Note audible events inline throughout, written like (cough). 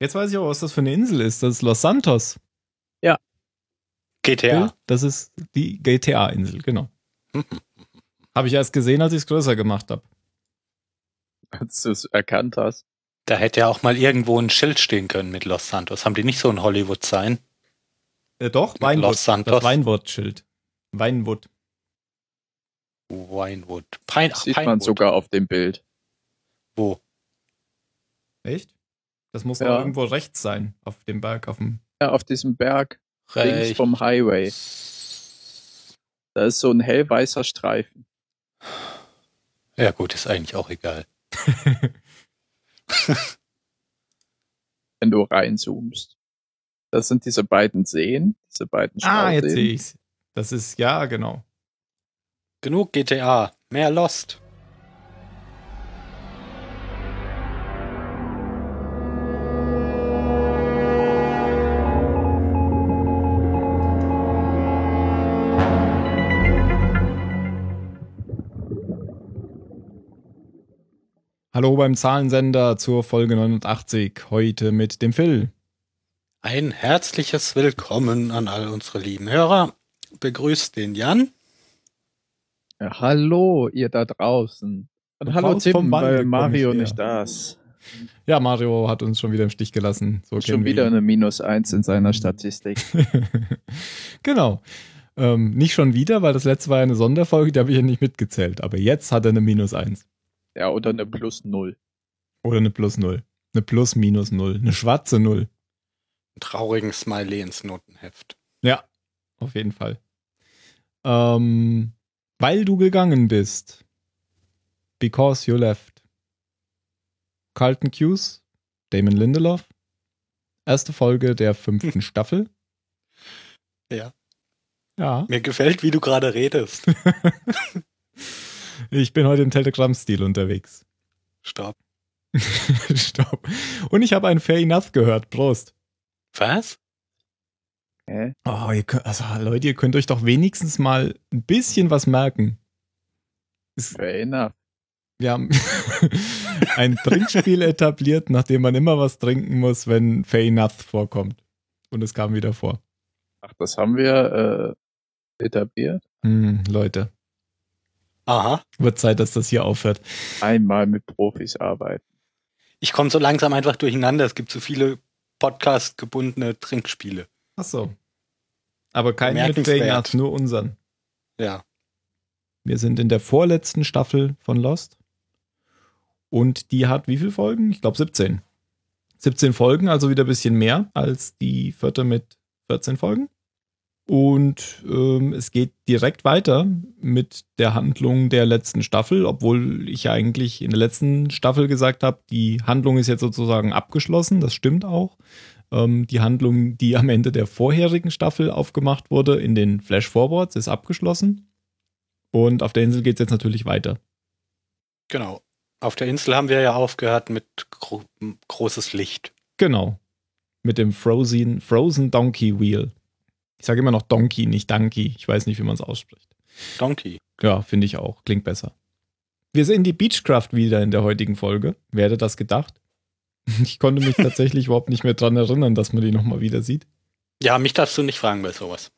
Jetzt weiß ich auch, was das für eine Insel ist. Das ist Los Santos. GTA. Das ist die GTA-Insel, genau. (laughs) Habe ich erst gesehen, als ich es größer gemacht habe. Als du es erkannt hast. Da hätte ja auch mal irgendwo ein Schild stehen können mit Los Santos. Haben die nicht so ein Hollywood-Sign? Äh, doch, Weinwood. Los Santos. Das Weinwood-Schild. Weinwood. Winewood. Pine, Das ach, sieht man Pinewood. sogar auf dem Bild. Wo? Echt? Das muss Ja. doch irgendwo rechts sein, auf dem Berg, auf dem. Ja, auf diesem Berg links Rechts. vom Highway. Da ist so ein hellweißer Streifen. Ja gut, ist eigentlich auch egal. (laughs) (laughs) wenn du reinzoomst. Das sind diese beiden Seen, diese beiden Ah, jetzt Stauseen. sehe ich's. Das ist, ja, genau. Genug GTA. Mehr Lost. Hallo beim Zahlensender zur Folge 89. Heute mit dem Phil. Ein herzliches Willkommen an all unsere lieben Hörer. Begrüßt den Jan. Ja, hallo, ihr da draußen. Und Und hallo raus Tim, Walde weil Mario nicht da ist. Ja, Mario hat uns schon wieder im Stich gelassen. So Schon wieder eine Minus eins in seiner Statistik. (laughs) genau. Ähm, nicht schon wieder, weil das letzte war ja eine Sonderfolge, die habe ich ja nicht mitgezählt. Aber jetzt hat er eine Minus 1. ja, oder eine Plus null. Oder eine Plus 0. Eine Plus minus 0. Eine schwarze 0. Einen traurigen Smiley ins Notenheft. Ja, auf jeden Fall. Ähm, weil du gegangen bist. Because you left. Carlton Hughes, Damon Lindelof. Erste Folge der fünften (laughs) Staffel. Ja. Ja. Mir gefällt, wie du gerade redest. (laughs) Ich bin heute im Telegram-Stil unterwegs. Stopp. (laughs) Stopp. Und ich habe ein Fair Enough gehört. Prost. Was? Hä? Oh, ihr könnt, also Leute, ihr könnt euch doch wenigstens mal ein bisschen was merken. Fair enough. wir haben (laughs) ein Trinkspiel etabliert, nachdem man immer was trinken muss, wenn Fair Enough vorkommt. Und es kam wieder vor. Ach, das haben wir äh, etabliert. Hm, Leute, Aha. wird Zeit, dass das hier aufhört. Einmal mit Profis arbeiten. Ich komme so langsam einfach durcheinander. Es gibt so viele Podcast-gebundene Trinkspiele. Ach so. Aber kein mit Fair Bemerkenswert. Enough, nur unseren. Ja. Wir sind in der vorletzten Staffel von Lost. Und die hat wie viele Folgen? Ich glaube 17. 17 Folgen, also wieder ein bisschen mehr als die vierte mit 14 Folgen. Und ähm, es geht direkt weiter mit der Handlung der letzten Staffel, obwohl ich ja eigentlich in der letzten Staffel gesagt habe, die Handlung ist jetzt sozusagen abgeschlossen. Das stimmt auch. Ähm, die Handlung, die am Ende der vorherigen Staffel aufgemacht wurde, in den Flash-Forwards, ist abgeschlossen. Und auf der Insel geht es jetzt natürlich weiter. Genau. Auf der Insel haben wir ja aufgehört mit gro großes Licht. Genau. Mit dem Frozen, Frozen Donkey Wheel. Ich sage immer noch Donkey, nicht Donkey. Ich weiß nicht, wie man es ausspricht. Donkey. Ja, finde ich auch. Klingt besser. Wir sehen die Beechcraft wieder in der heutigen Folge. Wer hätte das gedacht? (laughs) Ich konnte mich tatsächlich überhaupt nicht mehr dran erinnern, dass man die nochmal wieder sieht. Ja, mich darfst du nicht fragen bei sowas.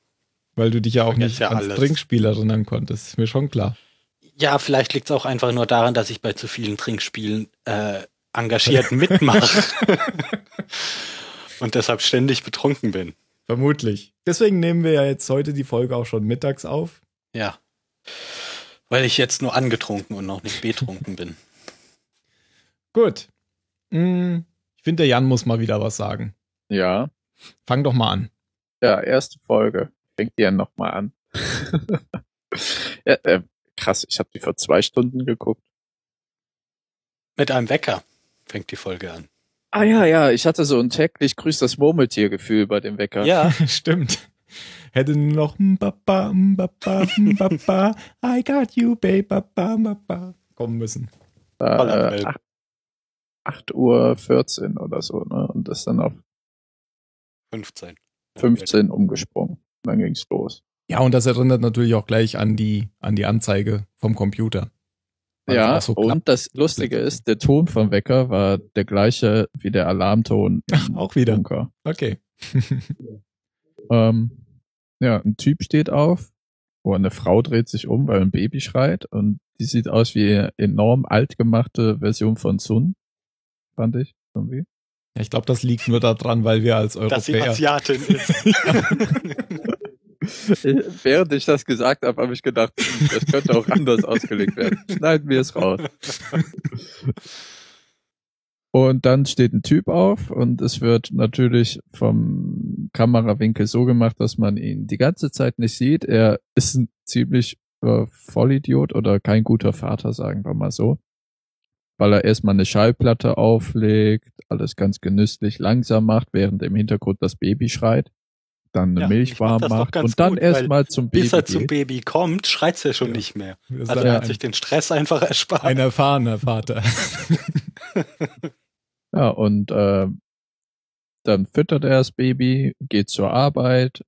Weil du dich ja auch nicht ja ans alles. Trinkspiel erinnern konntest. Ist mir schon klar. Ja, vielleicht liegt es auch einfach nur daran, dass ich bei zu vielen Trinkspielen äh, engagiert mitmache. (laughs) Und deshalb ständig betrunken bin. Vermutlich. Deswegen nehmen wir ja jetzt heute die Folge auch schon mittags auf. Ja. Weil ich jetzt nur angetrunken und noch nicht betrunken bin. Gut. Hm, Ich finde, der Jan muss mal wieder was sagen. Ja. Fang doch mal an. Ja, erste Folge. Fängt die ja nochmal an. (laughs) ja, äh, krass, ich habe die vor zwei Stunden geguckt. Mit einem Wecker fängt die Folge an. Ah ja, ja, ich hatte so ein täglich grüßt das Murmeltier-Gefühl bei dem Wecker. Ja, (laughs) Stimmt. Hätte nur noch Mbappa, Mbappa, Mbappa, I got you, babe, Mbappa, Mbappa kommen müssen. Äh, Holland- ach- 8 Uhr 14 oder so, ne? Und ist dann auf 15. 15 umgesprungen. Dann ging's los. Ja, und das erinnert natürlich auch gleich an die, an die Anzeige vom Computer. Ja, so und das Lustige ist, der Ton vom Wecker war der gleiche wie der Alarmton (laughs) Ach, auch wieder. Bunker. Okay. (laughs) Ähm, ja, ein Typ steht auf, wo eine Frau dreht sich um, weil ein Baby schreit und die sieht aus wie eine enorm alt gemachte Version von Sun, fand ich irgendwie. Ja, ich glaube, das liegt nur daran, weil wir als Dass sie Europäer. Asiatin ist. (laughs) (laughs) Während ich das gesagt habe, habe ich gedacht, hm, das könnte auch anders ausgelegt werden. Schneiden wir es raus. Und dann steht ein Typ auf und es wird natürlich vom Kamerawinkel so gemacht, dass man ihn die ganze Zeit nicht sieht. Er ist ein ziemlich äh, Vollidiot oder kein guter Vater, sagen wir mal so. Weil er erstmal eine Schallplatte auflegt, alles ganz genüsslich langsam macht, während im Hintergrund das Baby schreit. Dann eine Ja, Milch mach warm macht und dann erstmal zum Baby Bis er zum geht. Baby kommt, schreit er schon Ja. nicht mehr. Das Also er hat sich den Stress einfach erspart. ein erfahrener Vater. (laughs) Ja, und äh, dann füttert er das Baby, geht zur Arbeit,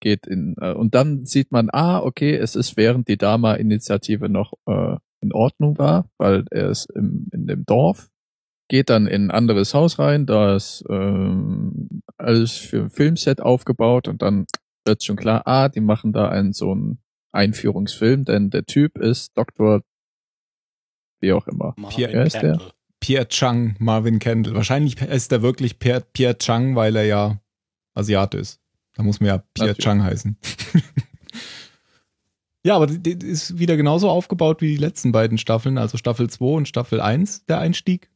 geht in äh, und dann sieht man, ah, okay, es ist während die Dama-Initiative noch äh, in Ordnung war, weil er ist im, in dem Dorf, geht dann in ein anderes Haus rein, da ist ähm, alles für ein Filmset aufgebaut und dann wird schon klar, ah, die machen da einen so einen Einführungsfilm, denn der Typ ist Dr. wie auch immer. Marvin Wer ist der? Pierre Chang, Marvin Kendall. Wahrscheinlich ist er wirklich Pierre, Pierre Chang, weil er ja Asiate ist. Da muss man ja Pierre Natürlich. Chang heißen. (laughs) ja, aber die, die ist wieder genauso aufgebaut wie die letzten beiden Staffeln, also Staffel 2 und Staffel 1, der Einstieg.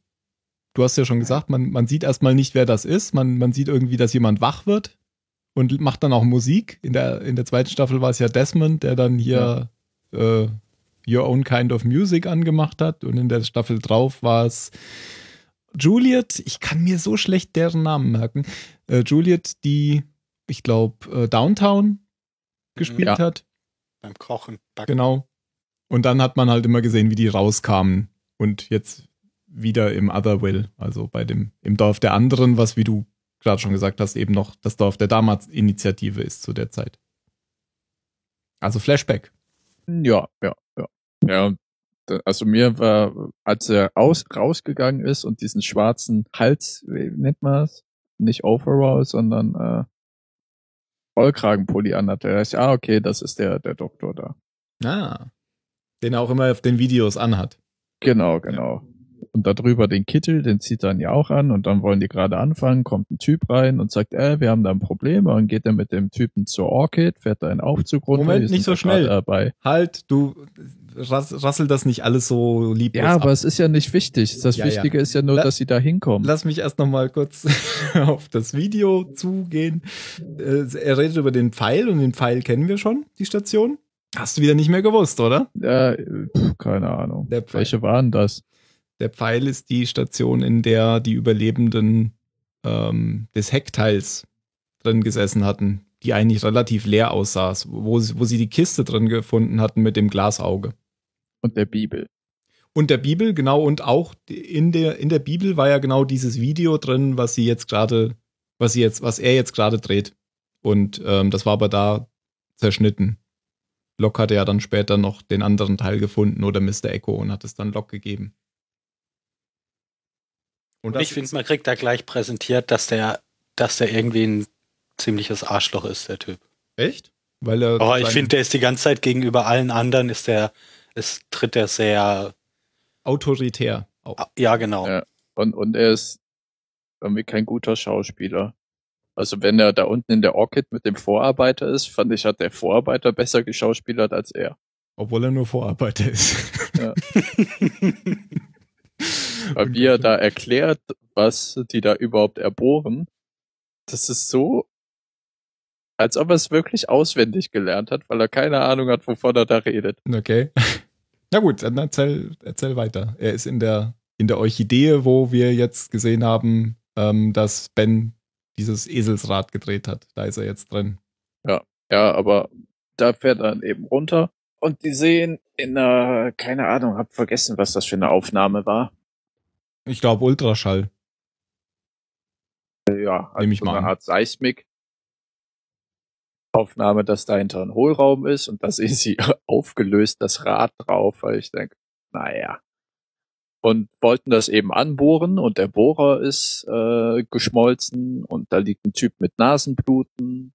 Du hast ja schon gesagt, man, man sieht erstmal nicht, wer das ist. Man, man sieht irgendwie, dass jemand wach wird und macht dann auch Musik. In der, in der zweiten Staffel war es ja Desmond, der dann hier äh, Your Own Kind of Music angemacht hat. Und in der Staffel drauf war es Juliet. Ich kann mir so schlecht deren Namen merken. Äh, Juliet, die, ich glaube, äh, Downtown gespielt Ja. hat. Beim Kochen. Backen. Genau. Und dann hat man halt immer gesehen, wie die rauskamen. Und jetzt wieder im Otherwill, also bei dem, im Dorf der anderen, was, wie du gerade schon gesagt hast, eben noch das Dorf der Damals-Initiative ist zu der Zeit. Also Flashback. Ja, ja, ja. Ja, also mir war, als er aus, rausgegangen ist und diesen schwarzen Hals, wie nennt man es? Nicht Overall, sondern äh, Vollkragenpulli anhatte, da dachte ich, ah, okay, das ist der, der Doktor da. Ah. Den er auch immer auf den Videos anhat. Genau, genau. Und darüber den Kittel, den zieht er dann ja auch an und dann wollen die gerade anfangen, kommt ein Typ rein und sagt, äh, wir haben da ein Problem und dann geht er mit dem Typen zur Orchid, fährt da einen Aufzug runter. Moment, nicht so da schnell. Dabei. Halt, du rass, rassel das nicht alles so lieb. Ja, aber es ist ja nicht wichtig. Das Ja, ja. Wichtige ist ja nur, La- dass sie da hinkommen. Lass mich erst noch mal kurz (laughs) auf das Video zugehen. Äh, Er redet über den Pfeil und den Pfeil kennen wir schon, die Station. Hast du wieder nicht mehr gewusst, oder? Ja, äh, pf, keine Ahnung. Welche waren das? Der Pfeil ist die Station, in der die Überlebenden ähm, des Heckteils drin gesessen hatten, die eigentlich relativ leer aussah, wo, sie- wo sie die Kiste drin gefunden hatten mit dem Glasauge. Und der Bibel. Und der Bibel, genau, und auch in der, in der Bibel war ja genau dieses Video drin, was sie jetzt gerade, was sie jetzt, was er jetzt gerade dreht. Und ähm, das war aber da zerschnitten. Locke hatte ja dann später noch den anderen Teil gefunden oder Mr. Echo und hat es dann Locke gegeben. Und Ich finde, man kriegt da gleich präsentiert, dass der, dass der irgendwie ein ziemliches Arschloch ist, der Typ. echt? Weil er Oh, ich finde, der ist die ganze Zeit gegenüber allen anderen, ist der, es tritt er sehr, autoritär. auf. ah, ja, genau. Ja. Und, und er ist irgendwie kein guter Schauspieler. Also wenn er da unten in der Orchid mit dem Vorarbeiter ist, fand ich, hat der Vorarbeiter besser geschauspielert als er. Obwohl er nur Vorarbeiter ist. (laughs) Weil wie er da erklärt, was die da überhaupt erbohren, das ist so, als ob er es wirklich auswendig gelernt hat, weil er keine Ahnung hat, wovon er da redet. Okay. (laughs) Na gut, dann erzähl, erzähl weiter. Er ist in der, in der Orchidee, wo wir jetzt gesehen haben, ähm, dass Ben dieses Eselsrad gedreht hat. Da ist er jetzt drin. Ja, aber da fährt er dann eben runter und die sehen in einer, keine Ahnung, hab vergessen, was das für eine Aufnahme war. Ich glaube Ultraschall. Ja, Nehm ich so mal eine an. Art Seismik. Aufnahme, dass dahinter ein Hohlraum ist und da sehen sie (laughs) aufgelöst das Rad drauf, weil ich denke, naja. Und wollten das eben anbohren und der Bohrer ist äh, geschmolzen und da liegt ein Typ mit Nasenbluten.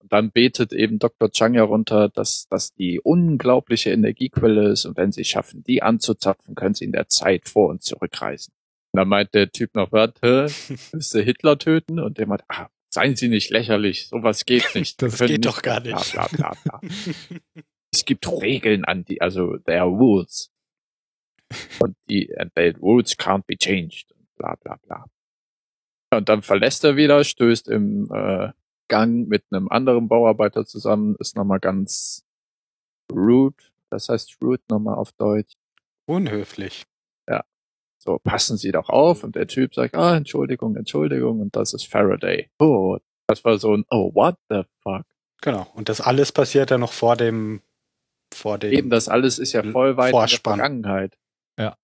Und dann betet eben Dr. Chang herunter, dass das die unglaubliche Energiequelle ist und wenn sie schaffen, die anzuzapfen, können sie in der Zeit vor und zurückreisen. Und dann meint der Typ noch, warte, (laughs) du Hitler töten? Und der meint, ah, seien Sie nicht lächerlich, sowas geht (laughs) nicht. Das geht doch gar Bla, nicht. bla, bla, bla. (laughs) es gibt Regeln an die, also there are rules. Und die, and the rules can't be changed. Und Bla, bla, bla. Und dann verlässt er wieder, stößt im äh, Gang mit einem anderen Bauarbeiter zusammen, ist nochmal ganz rude. Das heißt rude nochmal auf Deutsch. Unhöflich. So, passen Sie doch auf. Und der Typ sagt, ah, Entschuldigung, Entschuldigung. Und das ist Faraday. Oh, das war so ein, oh, what the fuck. Genau. Und das alles passiert ja noch vor dem, vor dem. Eben, das alles ist ja voll weit Vorspann. in der Vergangenheit. Ja.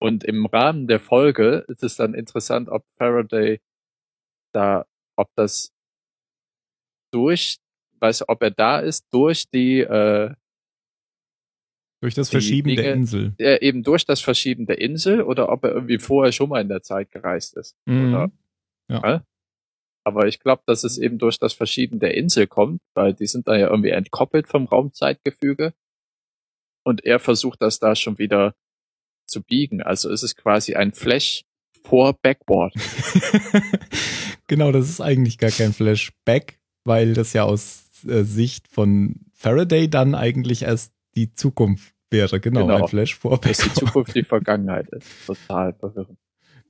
Und im Rahmen der Folge ist es dann interessant, ob Faraday da, ob das durch, weißt du, ob er da ist, durch die, äh, Durch das Verschieben der Dinge- Insel. äh, eben durch das Verschieben der Insel oder ob er irgendwie vorher schon mal in der Zeit gereist ist. Mhm. Oder, Ja. Hä? Aber ich glaube, dass es eben durch das Verschieben der Insel kommt, weil die sind da ja irgendwie entkoppelt vom Raumzeitgefüge. Und er versucht das da schon wieder zu biegen. Also ist es quasi ein Flash vor Backboard. (laughs) genau, das ist eigentlich gar kein Flashback, weil das ja aus äh, Sicht von Faraday dann eigentlich erst die Zukunft wäre. Genau, Genau. ein Flash vor Dass die. Zukunft die Vergangenheit ist. Total verwirrend.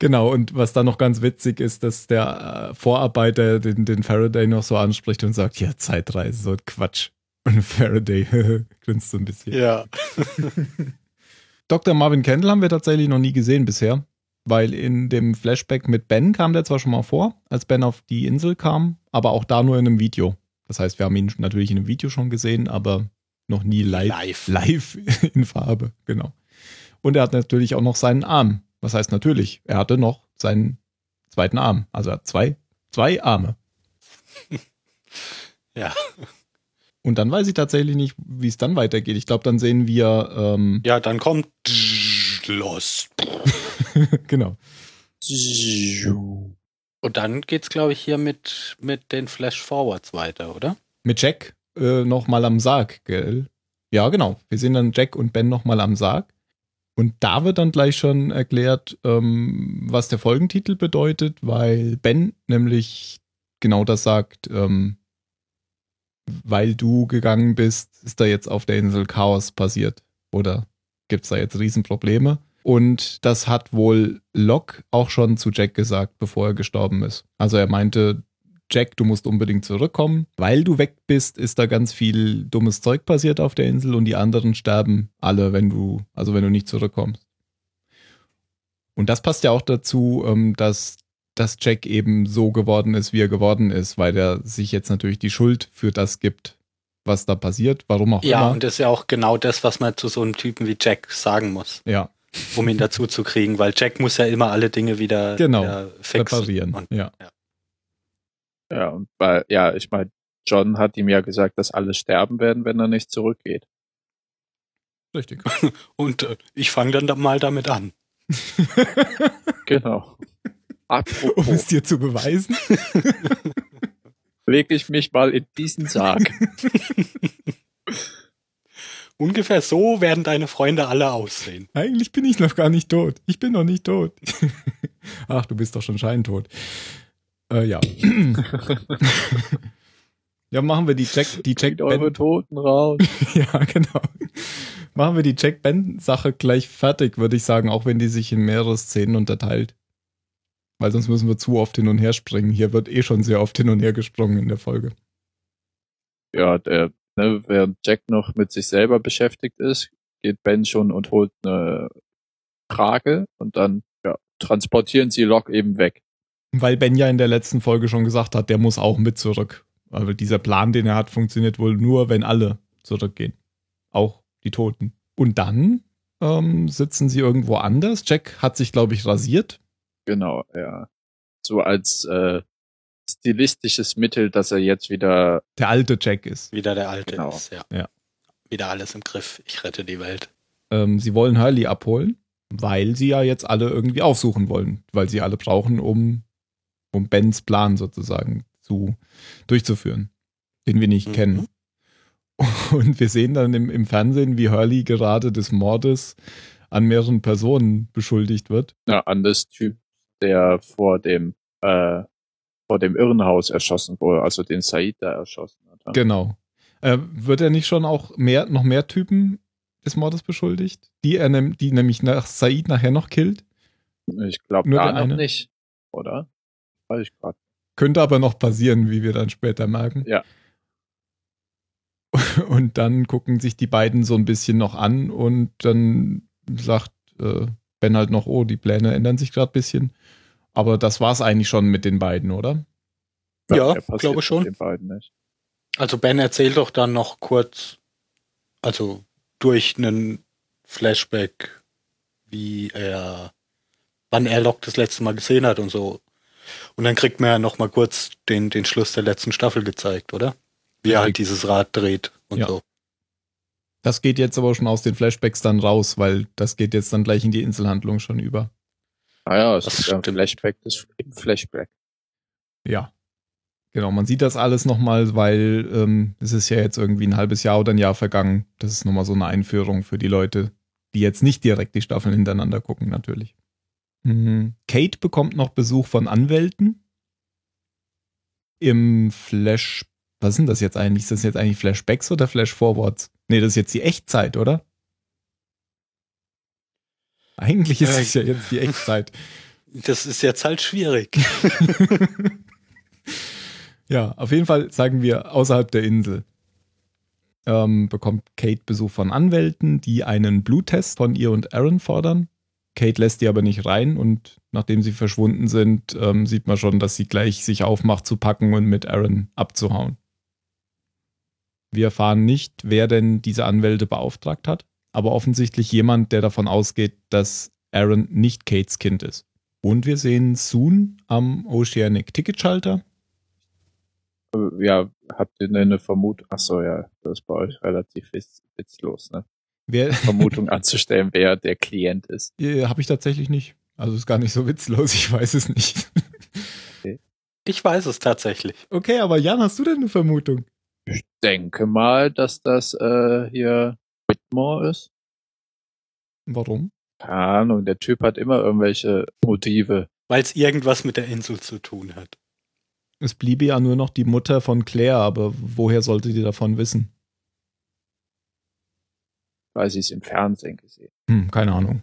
Genau, und was dann noch ganz witzig ist, dass der äh, Vorarbeiter den, den Faraday noch so anspricht und sagt, ja, Zeitreise, so Quatsch. Und Faraday (laughs) grinst so ein bisschen. ja. (laughs) Dr. Marvin Kendall haben wir tatsächlich noch nie gesehen bisher, weil in dem Flashback mit Ben kam der zwar schon mal vor, als Ben auf die Insel kam, aber auch da nur in einem Video. Das heißt, wir haben ihn natürlich in einem Video schon gesehen, aber noch nie live. Live. Live (laughs) in Farbe, genau. Und er hat natürlich auch noch seinen Arm. Was heißt natürlich? Er hatte noch seinen zweiten Arm. Also er hat zwei, zwei Arme. (laughs) Ja. Und dann weiß ich tatsächlich nicht, wie es dann weitergeht. Ich glaube, dann sehen wir, ähm, Ja, dann kommt los. (laughs) genau. Und dann geht's, glaube ich, hier mit, mit den Flash-Forwards weiter, oder? mit Jack äh, noch mal am Sarg, gell? Ja, genau. Wir sehen dann Jack und Ben noch mal am Sarg. Und da wird dann gleich schon erklärt, ähm, was der Folgentitel bedeutet, weil Ben nämlich genau das sagt, ähm, weil du gegangen bist, ist da jetzt auf der Insel Chaos passiert. Oder gibt's da jetzt Riesenprobleme? Und das hat wohl Locke auch schon zu Jack gesagt, bevor er gestorben ist. Also er meinte, Jack, du musst unbedingt zurückkommen. Weil du weg bist, ist da ganz viel dummes Zeug passiert auf der Insel und die anderen sterben alle, wenn du, also wenn du nicht zurückkommst. Und das passt ja auch dazu, ähm, dass, dass Jack eben so geworden ist, wie er geworden ist, weil er sich jetzt natürlich die Schuld für das gibt, was da passiert, warum auch Ja, immer. und das ist ja auch genau das, was man zu so einem Typen wie Jack sagen muss, ja, um ihn dazu zu kriegen, weil Jack muss ja immer alle Dinge wieder, Genau, wieder fixen. reparieren. Und, ja. Ja, und weil, ja, ich meine, John hat ihm ja gesagt, dass alle sterben werden, wenn er nicht zurückgeht. Richtig. (laughs) und äh, ich fange dann da mal damit an. (laughs) Genau. um Apropos, es dir zu beweisen. (laughs) leg ich mich mal in diesen Sarg. Ungefähr so werden deine Freunde alle aussehen. Eigentlich bin ich noch gar nicht tot. Ich bin noch nicht tot. (laughs) Ach, du bist doch schon scheintot. Äh, ja. (laughs) ja, machen wir die Jack, die Jack Zieht eure Toten raus. (laughs) Ja, genau. Machen wir die Jack Ben Sache gleich fertig, würde ich sagen, auch wenn die sich in mehrere Szenen unterteilt. Weil sonst müssen wir zu oft hin und her springen. Hier wird eh schon sehr oft hin und her gesprungen in der Folge. Ja, der, ne, während Jack noch mit sich selber beschäftigt ist, geht Ben schon und holt eine Trage und dann, ja, transportieren sie Locke eben weg. Weil Ben ja in der letzten Folge schon gesagt hat, der muss auch mit zurück. Aber dieser Plan, den er hat, funktioniert wohl nur, wenn alle zurückgehen. Auch die Toten. Und dann ähm, sitzen sie irgendwo anders. Jack hat sich, glaube ich, rasiert. Genau, ja. So als äh, stilistisches Mittel, dass er jetzt wieder, Der alte Jack ist. Wieder der alte Genau. ist, ja. Ja. Wieder alles im Griff. Ich rette die Welt. ähm, sie wollen Hurley abholen, weil sie ja jetzt alle irgendwie aufsuchen wollen, weil sie alle brauchen, um, um Bens Plan sozusagen zu, durchzuführen, den wir nicht Mhm. kennen. (laughs) Und wir sehen dann im, im Fernsehen, wie Hurley gerade des Mordes an mehreren Personen beschuldigt wird. Ja, an das Typ, der vor dem, äh, vor dem Irrenhaus erschossen wurde, also den Said da erschossen hat. ja. Genau. Äh, wird er nicht schon auch mehr, noch mehr Typen des Mordes beschuldigt? Die er nem, die nämlich nach Said nachher noch killt? Ich glaube der noch eine? nicht, oder? Weiß ich gerade. Könnte aber noch passieren, wie wir dann später merken. Ja. (laughs) Und dann gucken sich die beiden so ein bisschen noch an und dann sagt äh, Ben halt noch, oh, die Pläne ändern sich gerade ein bisschen. Aber das war's eigentlich schon mit den beiden, oder? Ja, passiert glaube schon. Den beiden nicht. Also Ben erzählt doch dann noch kurz, also durch einen Flashback, wie er, wann er Locke das letzte Mal gesehen hat und so. Und dann kriegt man ja noch mal kurz den, den Schluss der letzten Staffel gezeigt, oder? Wie er halt dieses Rad dreht und Ja. so. Das geht jetzt aber schon aus den Flashbacks dann raus, weil das geht jetzt dann gleich in die Inselhandlung schon über. Ah ja, es Das ist ein. Flashback des im Flashback. Ja. Genau, man sieht das alles nochmal, weil ähm, es ist ja jetzt irgendwie ein halbes Jahr oder ein Jahr vergangen. Das ist nochmal so eine Einführung für die Leute, die jetzt nicht direkt die Staffeln hintereinander gucken, natürlich. Mhm. Kate bekommt noch Besuch von Anwälten. Im Flash. Was sind das jetzt eigentlich? Ist das jetzt eigentlich Flashbacks oder Flashforwards? Nee, das ist jetzt die Echtzeit, oder? Eigentlich ist es ja jetzt die Echtzeit. Das ist jetzt halt schwierig. (laughs) ja, auf jeden Fall sagen wir außerhalb der Insel. Ähm, bekommt Kate Besuch von Anwälten, die einen Bluttest von ihr und Aaron fordern. Kate lässt die aber nicht rein und nachdem sie verschwunden sind, ähm, sieht man schon, dass sie gleich sich aufmacht zu packen und mit Aaron abzuhauen. Wir erfahren nicht, wer denn diese Anwälte beauftragt hat, aber offensichtlich jemand, der davon ausgeht, dass Aaron nicht Kates Kind ist. Und wir sehen Soon am Oceanic Ticketschalter. Äh, Ja, habt ihr eine Vermutung? Ach so, ja, das ist bei euch relativ witz, witzlos, ne? Wer Vermutung anzustellen, wer der Klient ist. (laughs) äh, habe ich tatsächlich nicht. Also ist gar nicht so witzlos, ich weiß es nicht. Ich weiß es tatsächlich. Okay, aber Jan, hast du denn eine Vermutung? Ich denke mal, dass das äh, hier Whitmore ist. Warum? Keine Ahnung, der Typ hat immer irgendwelche Motive. Weil es irgendwas mit der Insel zu tun hat. Es bliebe ja nur noch die Mutter von Claire, aber woher sollte die davon wissen? weil sie es im Fernsehen gesehen. Hm, keine Ahnung.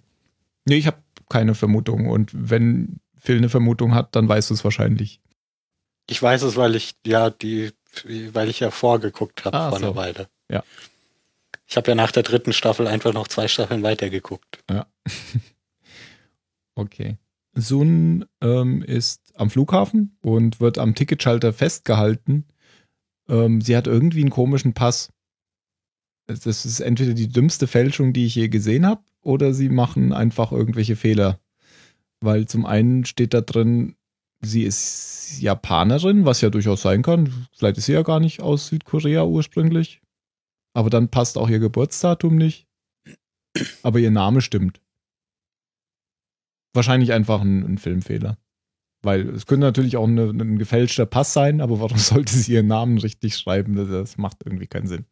Nee, ich habe keine Vermutung. Und wenn Phil eine Vermutung hat, dann weißt du es wahrscheinlich. Ich weiß es, weil ich ja die, weil ich ja vorgeguckt habe Ah, vor so. einer Weile. Ja. Ich habe ja nach der dritten Staffel einfach noch zwei Staffeln weitergeguckt. (laughs) Okay. Sun ähm, ist am Flughafen und wird am Ticketschalter festgehalten. Ähm, sie hat irgendwie einen komischen Pass. Das ist entweder die dümmste Fälschung, die ich je gesehen habe, oder sie machen einfach irgendwelche Fehler. Weil zum einen steht da drin, sie ist Japanerin, was ja durchaus sein kann. Vielleicht ist sie ja gar nicht aus Südkorea ursprünglich. Aber dann passt auch ihr Geburtsdatum nicht. Aber ihr Name stimmt. Wahrscheinlich einfach ein, ein Filmfehler. Weil es könnte natürlich auch eine, ein gefälschter Pass sein, aber warum (laughs) sollte sie ihren Namen richtig schreiben? Das, das macht irgendwie keinen Sinn.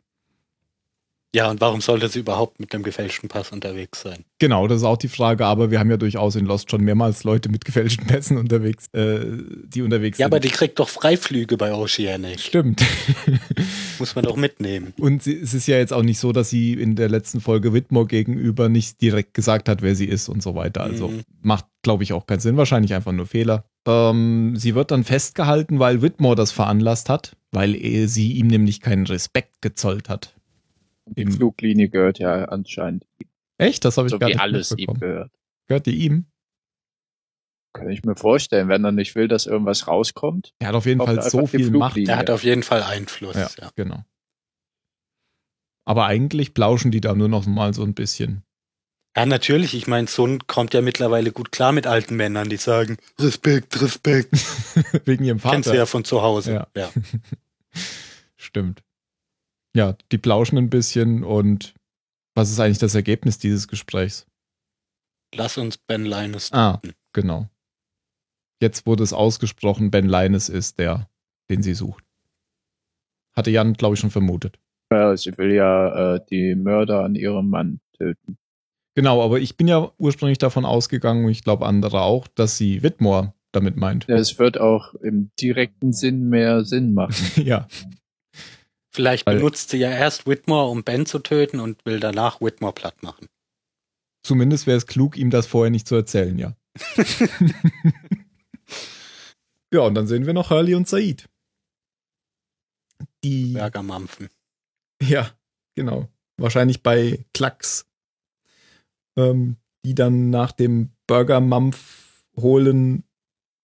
Ja, und warum sollte sie überhaupt mit einem gefälschten Pass unterwegs sein? Genau, das ist auch die Frage, aber wir haben ja durchaus in Lost schon mehrmals Leute mit gefälschten Pässen unterwegs, äh, die unterwegs Ja, sind. aber die kriegt doch Freiflüge bei Oceanic. Stimmt. (laughs) Muss man doch mitnehmen. Und sie, es ist ja jetzt auch nicht so, dass sie in der letzten Folge Whitmore gegenüber nicht direkt gesagt hat, wer sie ist und so weiter. Also Mhm. macht, glaube ich, auch keinen Sinn. Wahrscheinlich einfach nur Fehler. Ähm, sie wird dann festgehalten, weil Whitmore das veranlasst hat, weil er, sie ihm nämlich keinen Respekt gezollt hat. Die Im- Fluglinie gehört ja anscheinend, Echt? Das habe ich so gar wie nicht alles ihm gehört. Gehört die ihm? Kann ich mir vorstellen, wenn er nicht will, dass irgendwas rauskommt. Er hat auf jeden Fall er so viel Macht. Der hat auf jeden Fall Einfluss. Ja, Ja. genau. Aber eigentlich plauschen die da nur noch mal so ein bisschen. Ja, natürlich. Ich meine, Sun kommt ja mittlerweile gut klar mit alten Männern, die sagen, Respekt, Respekt. (laughs) Wegen ihrem Kennst du Vater. ja von zu Hause. Ja. ja. (laughs) Stimmt. Ja, die plauschen ein bisschen und Was ist eigentlich das Ergebnis dieses Gesprächs? Lass uns Ben Linus Ah, töten. genau. Jetzt wurde es ausgesprochen, Ben Linus ist der, den sie sucht. Hatte Jan, glaube ich, schon vermutet. Ja, sie will ja äh, die Mörder an ihrem Mann töten. Genau, aber ich bin ja ursprünglich davon ausgegangen, und ich glaube andere auch, dass sie Whitmore damit meint. Ja, es wird auch im direkten Sinn mehr Sinn machen. (laughs) ja. Vielleicht Weil- benutzt sie ja erst Whitmore, um Ben zu töten und will danach Whitmore platt machen. Zumindest wäre es klug, ihm das vorher nicht zu erzählen, ja. (laughs) ja, und dann sehen wir noch Hurley und Said. Die, Bergermampfen. ja, genau. Wahrscheinlich bei Klacks. Ähm, die dann nach dem Burger-Mampf holen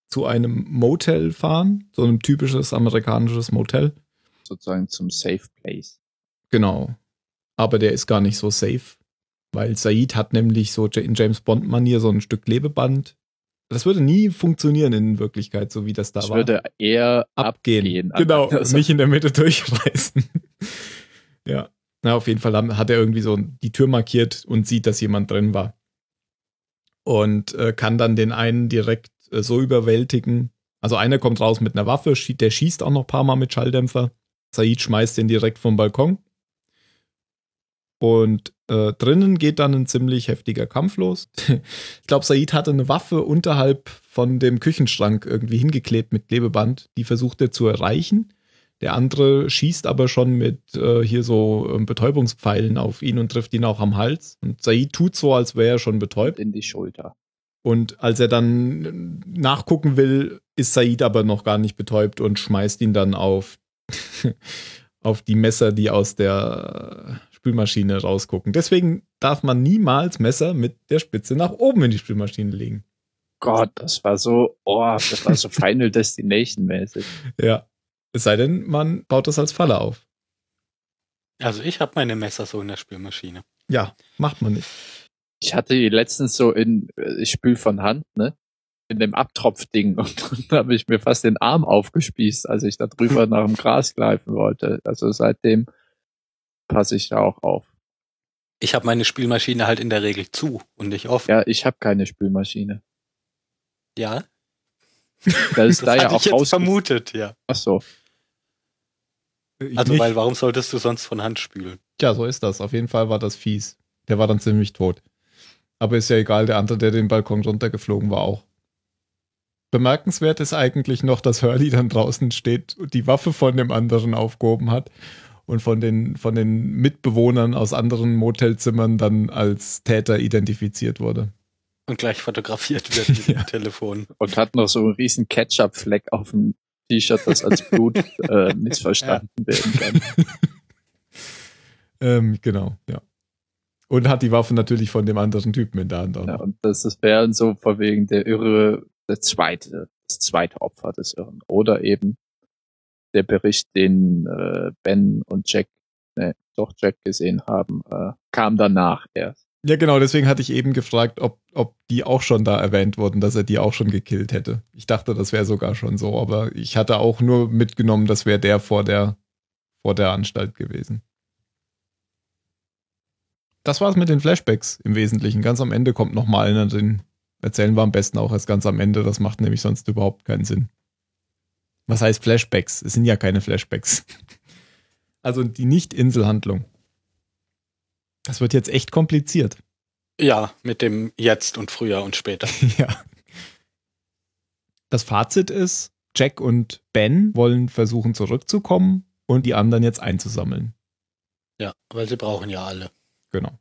zu einem Motel fahren. So ein typisches amerikanisches Motel. Sozusagen zum Safe Place. Genau. Aber der ist gar nicht so safe, weil Said hat nämlich so in James Bond-Manier so ein Stück Klebeband. Das würde nie funktionieren in Wirklichkeit, so wie das da Das war. würde eher abgehen. abgehen. Genau, (laughs) Also- nicht in der Mitte (laughs) durchreißen. ja. Na, auf jeden Fall hat er irgendwie so die Tür markiert und sieht, dass jemand drin war. Und äh, kann dann den einen direkt äh, so überwältigen. Also einer kommt raus mit einer Waffe, der schießt auch noch ein paar Mal mit Schalldämpfer. Said schmeißt den direkt vom Balkon. Und äh, drinnen geht dann ein ziemlich heftiger Kampf los. (laughs) ich glaube, Said hatte eine Waffe unterhalb von dem Küchenschrank irgendwie hingeklebt mit Klebeband. Die versucht er zu erreichen. Der andere schießt aber schon mit äh, hier so ähm, Betäubungspfeilen auf ihn und trifft ihn auch am Hals. Und Said tut so, als wäre er schon betäubt. in die Schulter. Und als er dann nachgucken will, ist Said aber noch gar nicht betäubt und schmeißt ihn dann auf, (laughs) auf die Messer, die aus der Spülmaschine rausgucken. Deswegen darf man niemals Messer mit der Spitze nach oben in die Spülmaschine legen. Gott, das war so, oh, das war so Final (laughs) Destination mäßig. Ja. Es sei denn, man baut das als Falle auf. Also ich habe meine Messer so in der Spülmaschine. Ja, macht man nicht. Ich hatte die letztens so in, ich spül von Hand, ne? In dem Abtropfding (laughs) und dann habe ich mir fast den Arm aufgespießt, als ich da drüber (laughs) nach dem Gras greifen wollte. Also seitdem passe ich da auch auf. Ich habe meine Spülmaschine halt in der Regel zu und nicht offen. Ja, ich habe keine Spülmaschine. Ja, Da ist (laughs) das da ja hatte auch ich jetzt vermutet, ja. Ach so. Ich Also nicht. weil warum solltest du sonst von Hand spülen? Tja, so ist das. Auf jeden Fall war das fies. Der war dann ziemlich tot. Aber ist ja egal, der andere, der den Balkon runtergeflogen war, auch. Bemerkenswert ist eigentlich noch, dass Hurley dann draußen steht und die Waffe von dem anderen aufgehoben hat und von den, von den Mitbewohnern aus anderen Motelzimmern dann als Täter identifiziert wurde. Und gleich fotografiert (laughs) wird mit Ja. dem Telefon. Und hat noch so einen riesen Ketchup-Fleck auf dem T-Shirt, das als Blut (laughs) äh, missverstanden werden kann. (laughs) Ähm, genau, ja. Und hat die Waffe natürlich von dem anderen Typen in der Hand. auch Ja, und das ist wären so vor wegen der Irre, der zweite, das zweite Opfer des Irren. Oder eben der Bericht, den äh, Ben und Jack, ne, doch Jack gesehen haben, äh, kam danach erst. Ja, genau, deswegen hatte ich eben gefragt, ob, ob die auch schon da erwähnt wurden, dass er die auch schon gekillt hätte. Ich dachte, das wäre sogar schon so, aber ich hatte auch nur mitgenommen, das wäre der vor der vor der Anstalt gewesen. Das war's mit den Flashbacks im Wesentlichen. Ganz am Ende kommt noch mal einer, den erzählen wir am besten auch erst ganz am Ende. Das macht nämlich sonst überhaupt keinen Sinn. Was heißt Flashbacks? Es sind ja keine Flashbacks. (laughs) Also die Nicht-Inselhandlung. Das wird jetzt echt kompliziert. Ja, mit dem Jetzt und früher und später. (laughs) Ja. Das Fazit ist, Jack und Ben wollen versuchen zurückzukommen und die anderen jetzt einzusammeln. Ja, weil sie brauchen ja alle. Genau.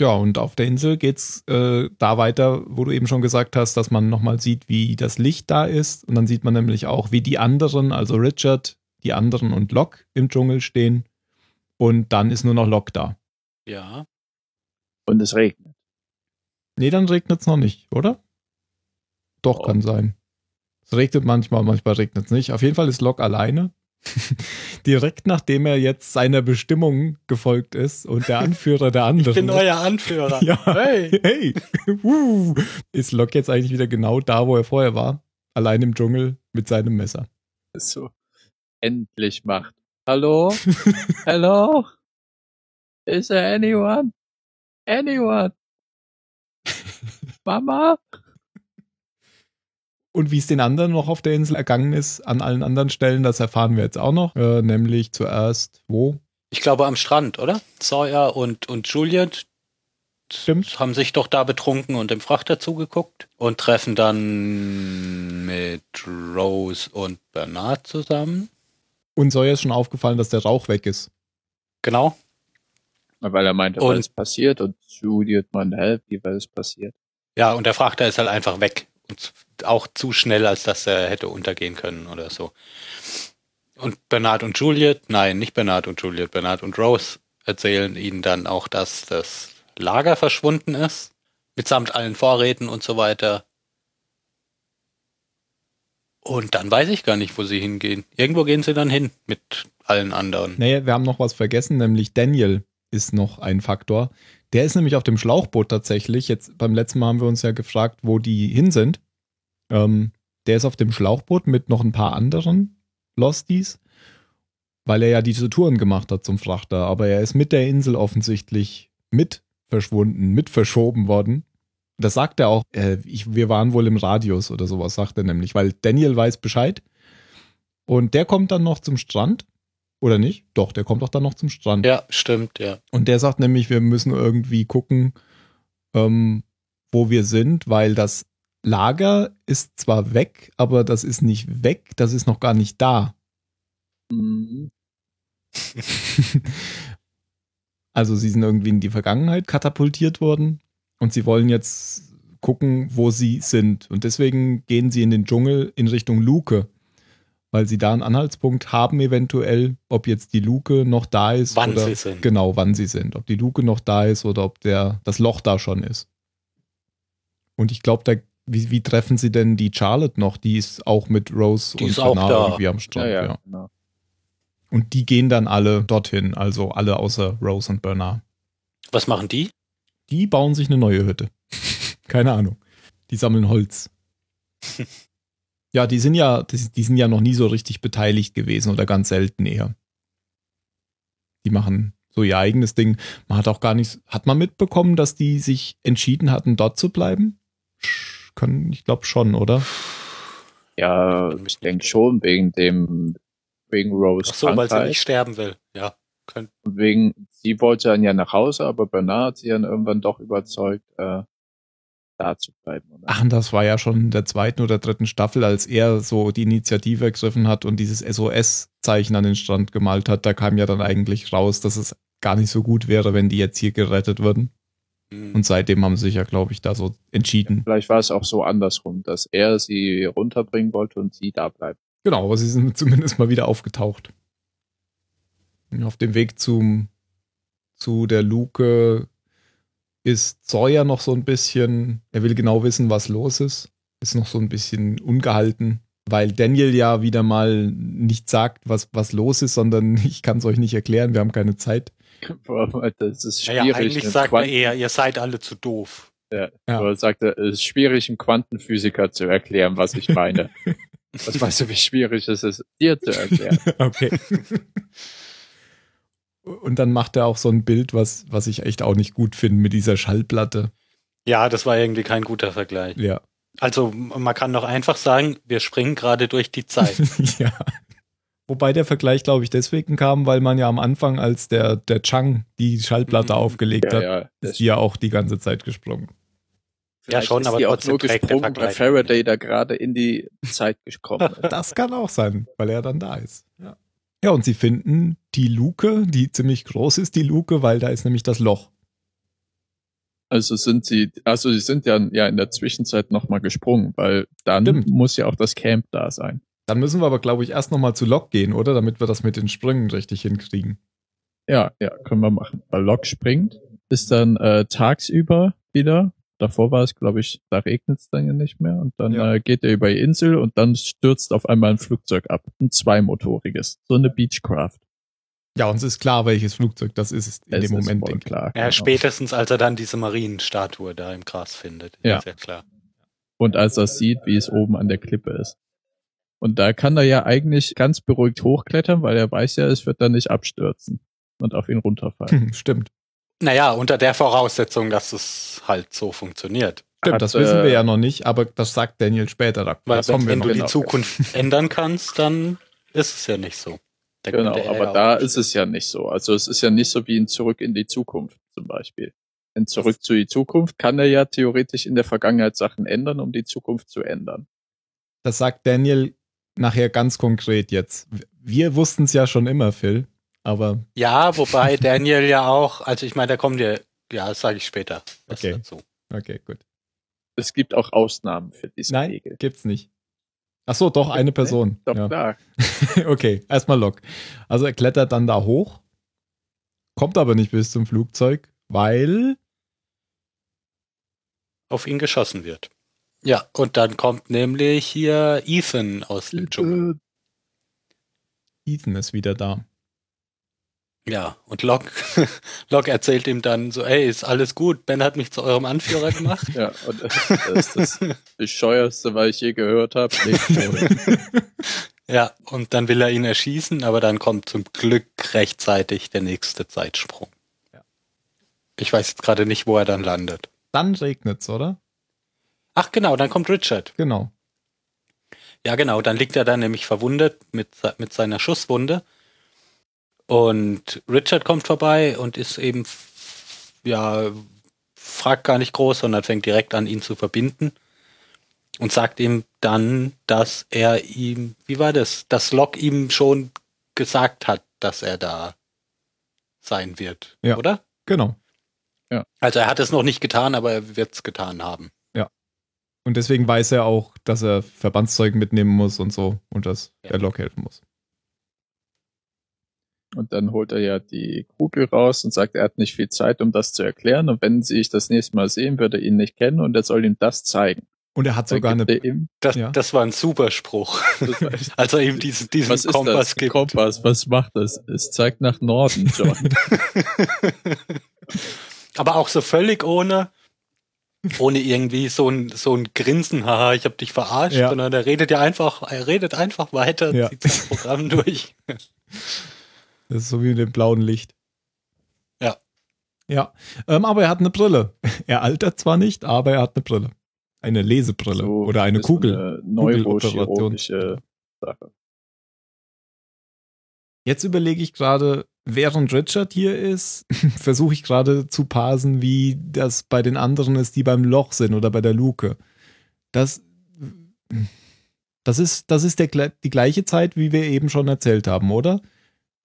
Ja, und auf der Insel geht's äh, da weiter, wo du eben schon gesagt hast, dass man nochmal sieht, wie das Licht da ist. Und dann sieht man nämlich auch, wie die anderen, also Richard, die anderen und Locke im Dschungel stehen. Und dann ist nur noch Locke da. Ja. Und es regnet. Nee, dann regnet's noch nicht, oder? Doch, Oh. kann sein. Es regnet manchmal, manchmal regnet es nicht. Auf jeden Fall ist Locke alleine. (laughs) Direkt nachdem er jetzt seiner Bestimmung gefolgt ist und der Anführer der (laughs) anderen. Ich bin euer Anführer. (laughs) Ja. Hey. Hey, uh, ist Locke jetzt eigentlich wieder genau da, wo er vorher war? Allein im Dschungel mit seinem Messer. So endlich macht. Hallo? Hallo? Is there anyone? Anyone? Mama? Und wie es den anderen noch auf der Insel ergangen ist, an allen anderen Stellen, das erfahren wir jetzt auch noch. Äh, nämlich zuerst wo? Ich glaube am Strand, oder? Sawyer und, und Juliet Stimmt. haben sich doch da betrunken und dem Frachter zugeguckt und treffen dann mit Rose und Bernard zusammen. Und Sawyer ist schon aufgefallen, dass der Rauch weg ist. Genau. Weil er meinte, ist passiert und Juliet meinte, hä, wie war es passiert? Ja, und der Frachter ist halt einfach weg. Und auch zu schnell, als dass er hätte untergehen können oder so. Und Bernard und Juliet, nein, nicht Bernard und Juliet, Bernard und Rose erzählen ihnen dann auch, dass das Lager verschwunden ist. Mitsamt allen Vorräten und so weiter. Und dann weiß ich gar nicht, wo sie hingehen. Irgendwo gehen sie dann hin mit allen anderen. Naja, wir haben noch was vergessen, nämlich Daniel ist noch ein Faktor. Der ist nämlich auf dem Schlauchboot tatsächlich. Jetzt beim letzten Mal haben wir uns ja gefragt, wo die hin sind. Ähm, der ist auf dem Schlauchboot mit noch ein paar anderen Losties, weil er ja diese Touren gemacht hat zum Frachter. Aber er ist mit der Insel offensichtlich mit verschwunden, mit verschoben worden. Das sagt er auch. Äh, ich, wir waren wohl im Radius oder sowas, sagt er nämlich, weil Daniel weiß Bescheid. Und der kommt dann noch zum Strand. Oder nicht? Doch, der kommt doch dann noch zum Strand. Ja, stimmt, ja. Und der sagt nämlich, wir müssen irgendwie gucken, ähm, wo wir sind, weil das Lager ist zwar weg, aber das ist nicht weg, das ist noch gar nicht da. Mhm. (laughs) also sie sind irgendwie in die Vergangenheit katapultiert worden und sie wollen jetzt gucken, wo sie sind. Und deswegen gehen sie in den Dschungel in Richtung Luke, weil sie da einen Anhaltspunkt haben, eventuell, ob jetzt die Luke noch da ist. Wann oder, sie sind. Genau, wann sie sind. Ob die Luke noch da ist oder ob der, das Loch da schon ist. Und ich glaube, da, wie, wie treffen sie denn die Charlotte noch? Die ist auch mit Rose Die und da. irgendwie am Ja, Strand. ja, ja. genau. Und die gehen dann alle dorthin, also alle außer Rose und Bernard. Was machen die? Die bauen sich eine neue Hütte. (laughs) Keine Ahnung. Die sammeln Holz. (laughs) ja, die sind ja, die, die sind ja noch nie so richtig beteiligt gewesen oder ganz selten eher. Die machen so ihr eigenes Ding. Man hat auch gar nicht, hat man mitbekommen, dass die sich entschieden hatten, dort zu bleiben? Können, ich glaube schon, oder? Ja, ich denke schon wegen dem, wegen Rose Ach so, weil sie nicht sterben will. Ja. Könnt, Und wegen, sie wollte dann ja nach Hause, aber Bernard hat sie dann irgendwann doch überzeugt, äh, da zu bleiben. Oder? Ach, und das war ja schon in der zweiten oder dritten Staffel, als er so die Initiative ergriffen hat und dieses SOS-Zeichen an den Strand gemalt hat. Da kam ja dann eigentlich raus, dass es gar nicht so gut wäre, wenn die jetzt hier gerettet würden. Hm. Und seitdem haben sie sich ja, glaube ich, da so entschieden. Vielleicht war es auch so andersrum, dass er sie runterbringen wollte und sie da bleibt. Genau, aber sie sind (laughs) zumindest mal wieder aufgetaucht. Auf dem Weg zum, zu der Luke ist Sawyer noch so ein bisschen, er will genau wissen, was los ist. Ist noch so ein bisschen ungehalten, weil Daniel ja wieder mal nicht sagt, was, was los ist, sondern (laughs) ich kann es euch nicht erklären, wir haben keine Zeit. Das ist naja, schwierig. eigentlich einen sagt er Quanten- eher, ihr seid alle zu doof. Ja. Aber sagt er, es ist schwierig, einem Quantenphysiker zu erklären, was ich meine. (laughs) was weißt du, wie schwierig es ist, dir zu erklären? (laughs) Okay. Und dann macht er auch so ein Bild, was, was ich echt auch nicht gut finde mit dieser Schallplatte. Ja, das war irgendwie kein guter Vergleich. Ja. Also man kann doch einfach sagen, wir springen gerade durch die Zeit. (laughs) ja. Wobei der Vergleich, glaube ich, deswegen kam, weil man ja am Anfang, als der, der Chang die Schallplatte Mhm. aufgelegt Ja, hat, ja. Ist die ja auch die ganze Zeit gesprungen. Vielleicht schon, ist aber die auch nur gesprungen, weil. Faraday da gerade in die Zeit gekommen ist. (laughs) Das kann auch sein, weil er dann da ist. Ja. ja, und sie finden die Luke, die ziemlich groß ist, die Luke, weil da ist nämlich das Loch. Also sind sie, also sie sind ja, ja in der Zwischenzeit nochmal gesprungen, weil dann Stimmt. muss ja auch das Camp da sein. Dann müssen wir aber, glaube ich, erst nochmal zu Lok gehen, oder? Damit wir das mit den Sprüngen richtig hinkriegen. Ja, ja, können wir machen. Weil Lok springt, ist dann äh, tagsüber wieder. Davor war es, glaube ich, da regnet es dann ja nicht mehr. Und dann Ja. äh, geht er über die Insel und dann stürzt auf einmal ein Flugzeug ab. Ein zweimotoriges. So eine Beechcraft. Ja, uns ist klar, welches Flugzeug das ist in Es dem ist Moment, denke klar. Ja, genau. spätestens als er dann diese Marienstatue da im Gras findet. Ja. Ist ja klar. Und als er sieht, wie es oben an der Klippe ist. Und da kann er ja eigentlich ganz beruhigt hochklettern, weil er weiß ja, es wird dann nicht abstürzen. und auf ihn runterfallen. (laughs) Stimmt. Naja, unter der Voraussetzung, dass es halt so funktioniert. Stimmt, Hat, das wissen wir äh, ja noch nicht, aber das sagt Daniel später. Da Weil wenn noch. du die genau. Zukunft ändern kannst, dann ist es ja nicht so. Da Genau, er aber da ist es ja nicht so. Also es ist ja nicht so wie in Zurück in die Zukunft zum Beispiel. In Zurück zu die Zukunft kann er ja theoretisch in der Vergangenheit Sachen ändern, um die Zukunft zu ändern. Das sagt Daniel nachher ganz konkret jetzt. Wir wussten es ja schon immer, Phil, aber Ja, wobei (laughs) Daniel ja auch, also ich meine, da kommt ja, ja, das sage ich später. was Okay. Dazu. okay, gut. Es gibt auch Ausnahmen für diese Nein, Regel. gibt's nicht. Ach so, doch eine Person. Doch ja. klar. (laughs) Okay, erstmal Lok. Also er klettert dann da hoch, kommt aber nicht bis zum Flugzeug, weil Auf ihn geschossen wird. Ja, und dann kommt nämlich hier Ethan aus dem Dschungel. Ethan ist wieder da. Ja, und Locke, (laughs) Locke erzählt ihm dann so, ey, ist alles gut, Ben hat mich zu eurem Anführer gemacht. Ja, und das ist das (laughs) bescheuerste, was ich je gehört habe. (laughs) Ja, und dann will er ihn erschießen, aber dann kommt zum Glück rechtzeitig der nächste Zeitsprung. Ja. Ich weiß jetzt gerade nicht, wo er dann landet. Dann regnet's, oder? Ach genau, dann kommt Richard. Genau. Ja, genau, dann liegt er da nämlich verwundet mit, mit seiner Schusswunde. Und Richard kommt vorbei und ist eben, ja, fragt gar nicht groß, sondern fängt direkt an, ihn zu verbinden. Und sagt ihm dann, dass er ihm, wie war das, dass Locke ihm schon gesagt hat, dass er da sein wird, Ja. oder? Genau. Also er hat es noch nicht getan, aber er wird es getan haben. Und deswegen weiß er auch, dass er Verbandszeug mitnehmen muss und so und dass Ja. der Lok helfen muss. Und dann holt er ja die Kugel raus und sagt, er hat nicht viel Zeit, um das zu erklären. Und wenn sie sich das nächste Mal sehen, wird er ihn nicht kennen und er soll ihm das zeigen. Und er hat sogar eine. ihm, Das, Ja. das war ein super Spruch. (laughs) Als er ihm diesen, diesen was ist Kompass das? gibt. Kompass, was macht das? Es zeigt nach Norden, John. (laughs) Aber auch so völlig ohne, ohne irgendwie so ein, so ein Grinsen, haha, ich hab dich verarscht, Ja. sondern er redet ja einfach, er redet einfach weiter, Ja. zieht das Programm (laughs) durch. Das ist so wie mit dem blauen Licht. Ja. Ja. Ähm, aber er hat eine Brille. (laughs) Er altert zwar nicht, aber er hat eine Brille. Eine Lesebrille So oder eine ist Kugel. Eine Kugeloperation. neurochirurgische Sache. Jetzt überlege ich gerade, während Richard hier ist, (laughs) versuche ich gerade zu parsen, wie das bei den anderen ist, die beim Loch sind oder bei der Luke. Das, das ist, das ist der, die gleiche Zeit, wie wir eben schon erzählt haben, oder?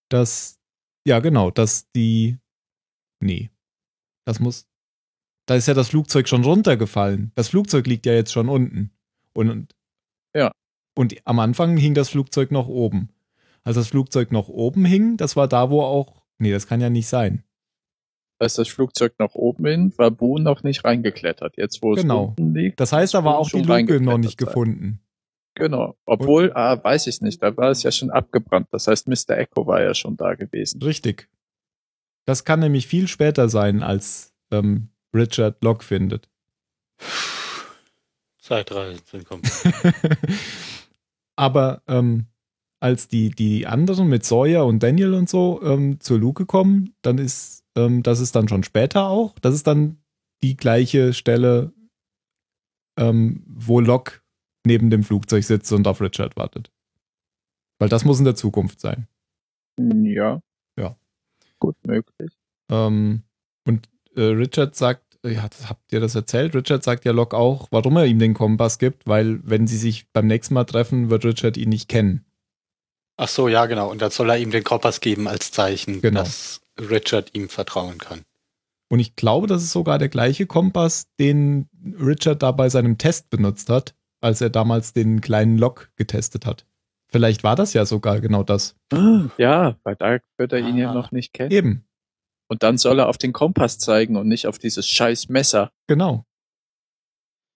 Dass, ja genau, dass die, nee, das muss, da ist ja das Flugzeug schon runtergefallen. Das Flugzeug liegt ja jetzt schon unten. Und, und Ja. Und am Anfang hing das Flugzeug noch oben. Als das Flugzeug noch oben hing, das war da, wo auch. Nee, das kann ja nicht sein. Als das Flugzeug nach oben hin, war Boone noch nicht reingeklettert. Jetzt, wo es Genau. unten liegt. Das heißt, da war auch die Luke noch nicht sein. gefunden. Genau. Obwohl, ah, weiß ich nicht, da war es ja schon abgebrannt. Das heißt, Mr. Echo war ja schon da gewesen. Richtig. Das kann nämlich viel später sein, als ähm, Richard Locke findet. Zeitreisen sind kommen. (laughs) Aber ähm, als die, die anderen mit Sawyer und Daniel und so ähm, zur Luke kommen, dann ist ähm, das ist dann schon später auch. Das ist dann die gleiche Stelle, ähm, wo Locke neben dem Flugzeug sitzt und auf Richard wartet. Weil das muss in der Zukunft sein. Hm, Ja. Ja. Gut möglich. Ähm, und äh, Richard sagt, ja, das, habt ihr das erzählt? Richard sagt ja Locke auch, warum er ihm den Kompass gibt, weil wenn sie sich beim nächsten Mal treffen, wird Richard ihn nicht kennen. Ach so, ja, genau. Und dann soll er ihm den Kompass geben als Zeichen, Genau. dass Richard ihm vertrauen kann. Und ich glaube, das ist sogar der gleiche Kompass, den Richard da bei seinem Test benutzt hat, als er damals den kleinen Lok getestet hat. Vielleicht war das ja sogar genau das. (gasps) Ja, weil da wird er ihn ja Ah. noch nicht kennen. Eben, Und dann soll er auf den Kompass zeigen und nicht auf dieses scheiß Messer. genau.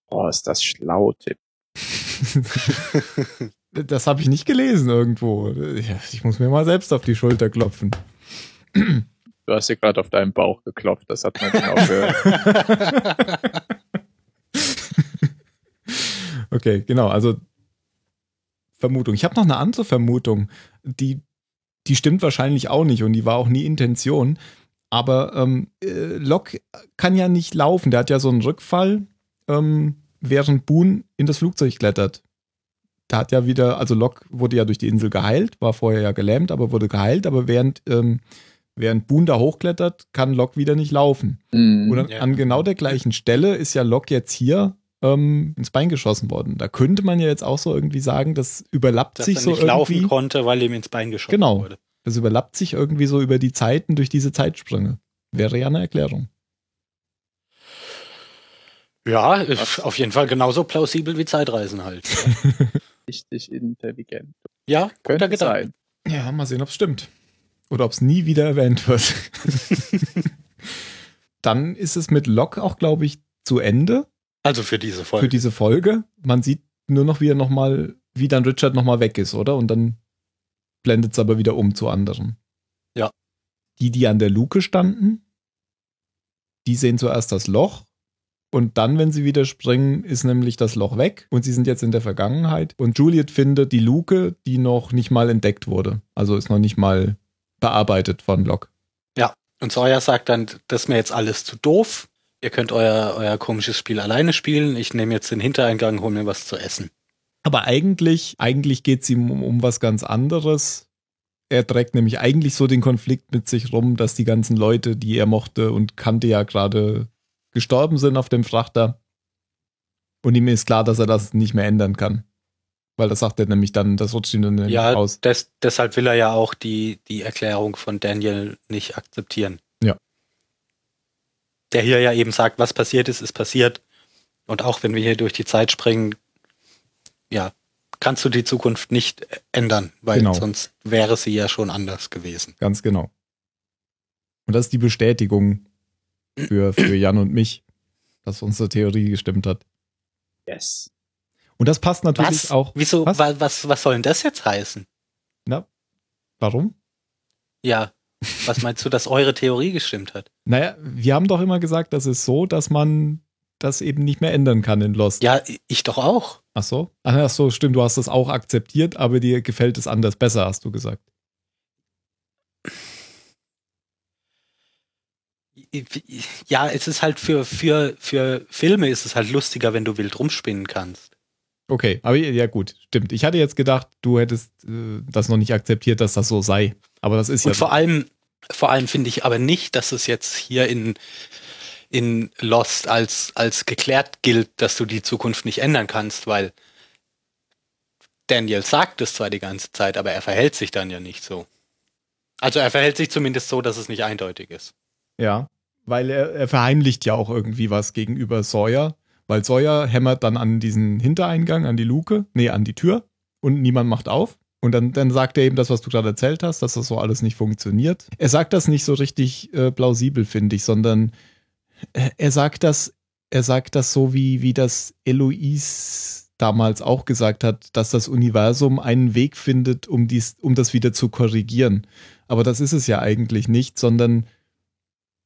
Boah, ist das schlau, Tipp. (laughs) (laughs) das habe ich nicht gelesen irgendwo. Ja, Ich muss mir mal selbst auf die Schulter klopfen. Du hast dir gerade auf deinen Bauch geklopft, das hat man genau gehört. (laughs) okay, genau. Also Vermutung. Ich habe noch eine andere Vermutung, die die stimmt wahrscheinlich auch nicht und die war auch nie Intention. Aber ähm, äh, Locke kann ja nicht laufen. Der hat ja so einen Rückfall, ähm, während Boone in das Flugzeug klettert. Da hat ja wieder, also Locke wurde ja durch die Insel geheilt, war vorher ja gelähmt, aber wurde geheilt. Aber während, ähm, während Boone da hochklettert, kann Locke wieder nicht laufen. Mhm. Und an, Ja. an genau der gleichen Stelle ist ja Locke jetzt hier ähm, ins Bein geschossen worden. Da könnte man ja jetzt auch so irgendwie sagen, das überlappt Dass sich er so nicht irgendwie. laufen konnte, weil ihm ins Bein geschossen Genau. wurde. Das überlappt sich irgendwie so über die Zeiten durch diese Zeitsprünge. Wäre ja eine Erklärung. Ja, ist auf jeden Fall genauso plausibel wie Zeitreisen halt. (laughs) Richtig intelligent. Ja, Könnte sein. Ja, mal sehen, ob es stimmt. Oder ob es nie wieder erwähnt wird. (laughs) Dann ist es mit Locke auch, glaube ich, zu Ende Also für diese Folge. für diese Folge. Man sieht nur noch, wie er noch mal, wie dann Richard noch mal weg ist, oder? Und dann blendet es aber wieder um zu anderen. Ja. Die, die an der Luke standen, die sehen zuerst das Loch. Und dann, wenn sie wieder springen, ist nämlich das Loch weg. Und sie sind jetzt in der Vergangenheit. Und Juliet findet die Luke, die noch nicht mal entdeckt wurde. Also ist noch nicht mal bearbeitet von Locke. Und Sawyer sagt dann, das ist mir jetzt alles zu doof. Ihr könnt euer, euer komisches Spiel alleine spielen. Ich nehme jetzt den Hintereingang, hol mir was zu essen. Aber eigentlich, eigentlich geht es ihm um, um was ganz anderes. Er trägt nämlich eigentlich so den Konflikt mit sich rum, dass die ganzen Leute, die er mochte und kannte, ja gerade gestorben sind auf dem Frachter. Und ihm ist klar, dass er das nicht mehr ändern kann. Weil das sagt er nämlich dann, das rutscht ihm dann Ja, aus. des, deshalb will er ja auch die, die Erklärung von Daniel nicht akzeptieren. Der hier ja eben sagt, was passiert ist, ist passiert. Und auch wenn wir hier durch die Zeit springen, ja, kannst du die Zukunft nicht ändern, weil Genau. sonst wäre sie ja schon anders gewesen. Ganz genau. Und das ist die Bestätigung für, für Jan und mich, dass unsere Theorie gestimmt hat. Yes. Und das passt natürlich Was? auch. Wieso, Was? was? Was, was soll denn das jetzt heißen? Na, warum? Ja, was meinst du, dass eure Theorie gestimmt hat? Naja, wir haben doch immer gesagt, das ist so, dass man das eben nicht mehr ändern kann in Lost. Ja, ich doch auch. Ach so? Ach so, stimmt, du hast das auch akzeptiert, aber dir gefällt es anders besser, hast du gesagt. Ja, es ist halt für, für, für Filme ist es halt lustiger, wenn du wild rumspinnen kannst. Okay, aber ja gut, stimmt. Ich hatte jetzt gedacht, du hättest äh, das noch nicht akzeptiert, dass das so sei. Aber das ist ja Und vor allem, vor allem finde ich aber nicht, dass es jetzt hier in, in Lost als, als geklärt gilt, dass du die Zukunft nicht ändern kannst, weil Daniel sagt es zwar die ganze Zeit, aber er verhält sich dann ja nicht so. Also er verhält sich zumindest so, dass es nicht eindeutig ist. Ja, weil er, er verheimlicht ja auch irgendwie was gegenüber Sawyer, weil Sawyer hämmert dann an diesen Hintereingang, an die Luke, nee, an die Tür und niemand macht auf. Und dann, dann sagt er eben das, was du gerade erzählt hast, dass das so alles nicht funktioniert. Er sagt das nicht so richtig äh, plausibel, finde ich, sondern er, er sagt das, er sagt das so, wie, wie das Eloise damals auch gesagt hat, dass das Universum einen Weg findet, um, dies, um das wieder zu korrigieren. Aber das ist es ja eigentlich nicht, sondern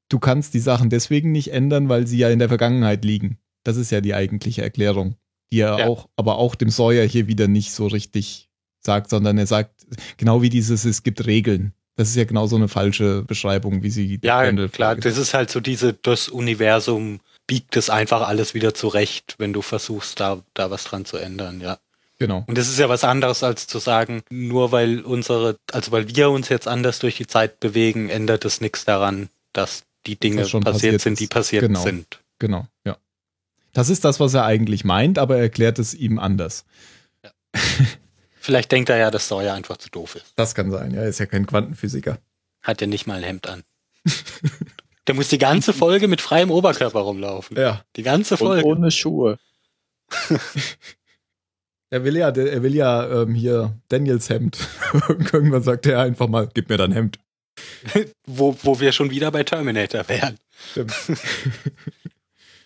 du kannst die Sachen deswegen nicht ändern, weil sie ja in der Vergangenheit liegen. Das ist ja die eigentliche Erklärung, die er Ja. auch, aber auch dem Sawyer hier wieder nicht so richtig sagt, sondern er sagt, genau wie dieses, es gibt Regeln. Das ist ja genau so eine falsche Beschreibung, wie sie Ja, Randall klar, das ist halt so diese, das Universum biegt es einfach alles wieder zurecht, wenn du versuchst, da, da was dran zu ändern, ja. Genau. Und das ist ja was anderes als zu sagen, nur weil unsere, also weil wir uns jetzt anders durch die Zeit bewegen, ändert es nichts daran, dass die Dinge schon passiert, passiert sind, die passiert Genau. sind. Genau, ja. Das ist das, was er eigentlich meint, aber er erklärt es ihm anders. Vielleicht denkt er ja, dass Sawyer einfach zu doof ist. Das kann sein, ja, er ist ja kein Quantenphysiker. Hat ja nicht mal ein Hemd an. Der muss die ganze Folge mit freiem Oberkörper rumlaufen. Ja. Die ganze Und Folge. ohne Schuhe. (laughs) Er will ja, er will ja ähm, hier Daniels Hemd. (laughs) Irgendwann sagt er einfach mal, gib mir dein Hemd. (laughs) Wo, wo wir schon wieder bei Terminator wären. Stimmt.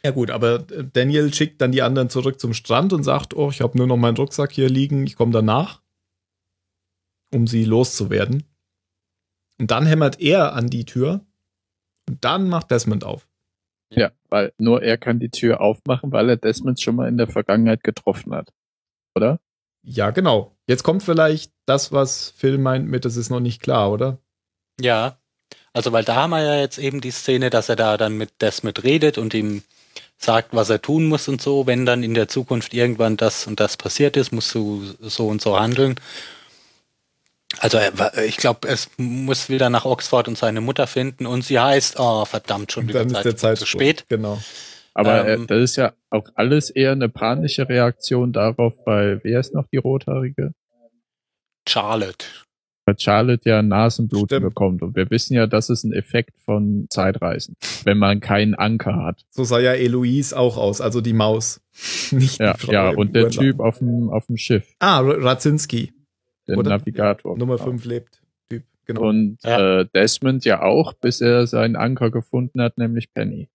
Ja gut, aber äh, Daniel schickt dann die anderen zurück zum Strand und sagt, oh, ich habe nur noch meinen Rucksack hier liegen, ich komme danach, um sie loszuwerden. Und dann hämmert er an die Tür und dann macht Desmond auf. Ja, weil nur er kann die Tür aufmachen, weil er Desmond schon mal in der Vergangenheit getroffen hat. Oder? Ja, genau. Jetzt kommt vielleicht das, was Phil meint mit, das ist noch nicht klar, oder? Ja. Also, weil da haben wir ja jetzt eben die Szene, dass er da dann mit Desmond redet und ihm sagt, was er tun muss und so. Wenn dann in der Zukunft irgendwann das und das passiert ist, musst du so und so handeln. Also er- ich glaube, es muss wieder nach Oxford und seine Mutter finden und sie heißt, oh verdammt, schon wieder dann ist Zeit, der zu spät. Genau. Aber Ähm, äh, das ist ja auch alles eher eine panische Reaktion darauf, weil wer ist noch die Rothaarige? Charlotte. Weil Charlotte ja Nasenbluten Stimmt. bekommt. Und wir wissen ja, das ist ein Effekt von Zeitreisen, wenn man keinen Anker hat. So sah ja Eloise auch aus, also die Maus. (laughs) Nicht Ja, die Frau ja und der Urlaub. Typ auf dem, auf dem Schiff, Ah, Radzinski. der Oder? Navigator. Nummer Genau. 5 lebt. Typ. Genau. Und Ja. äh, Desmond ja auch, bis er seinen Anker gefunden hat, nämlich Penny.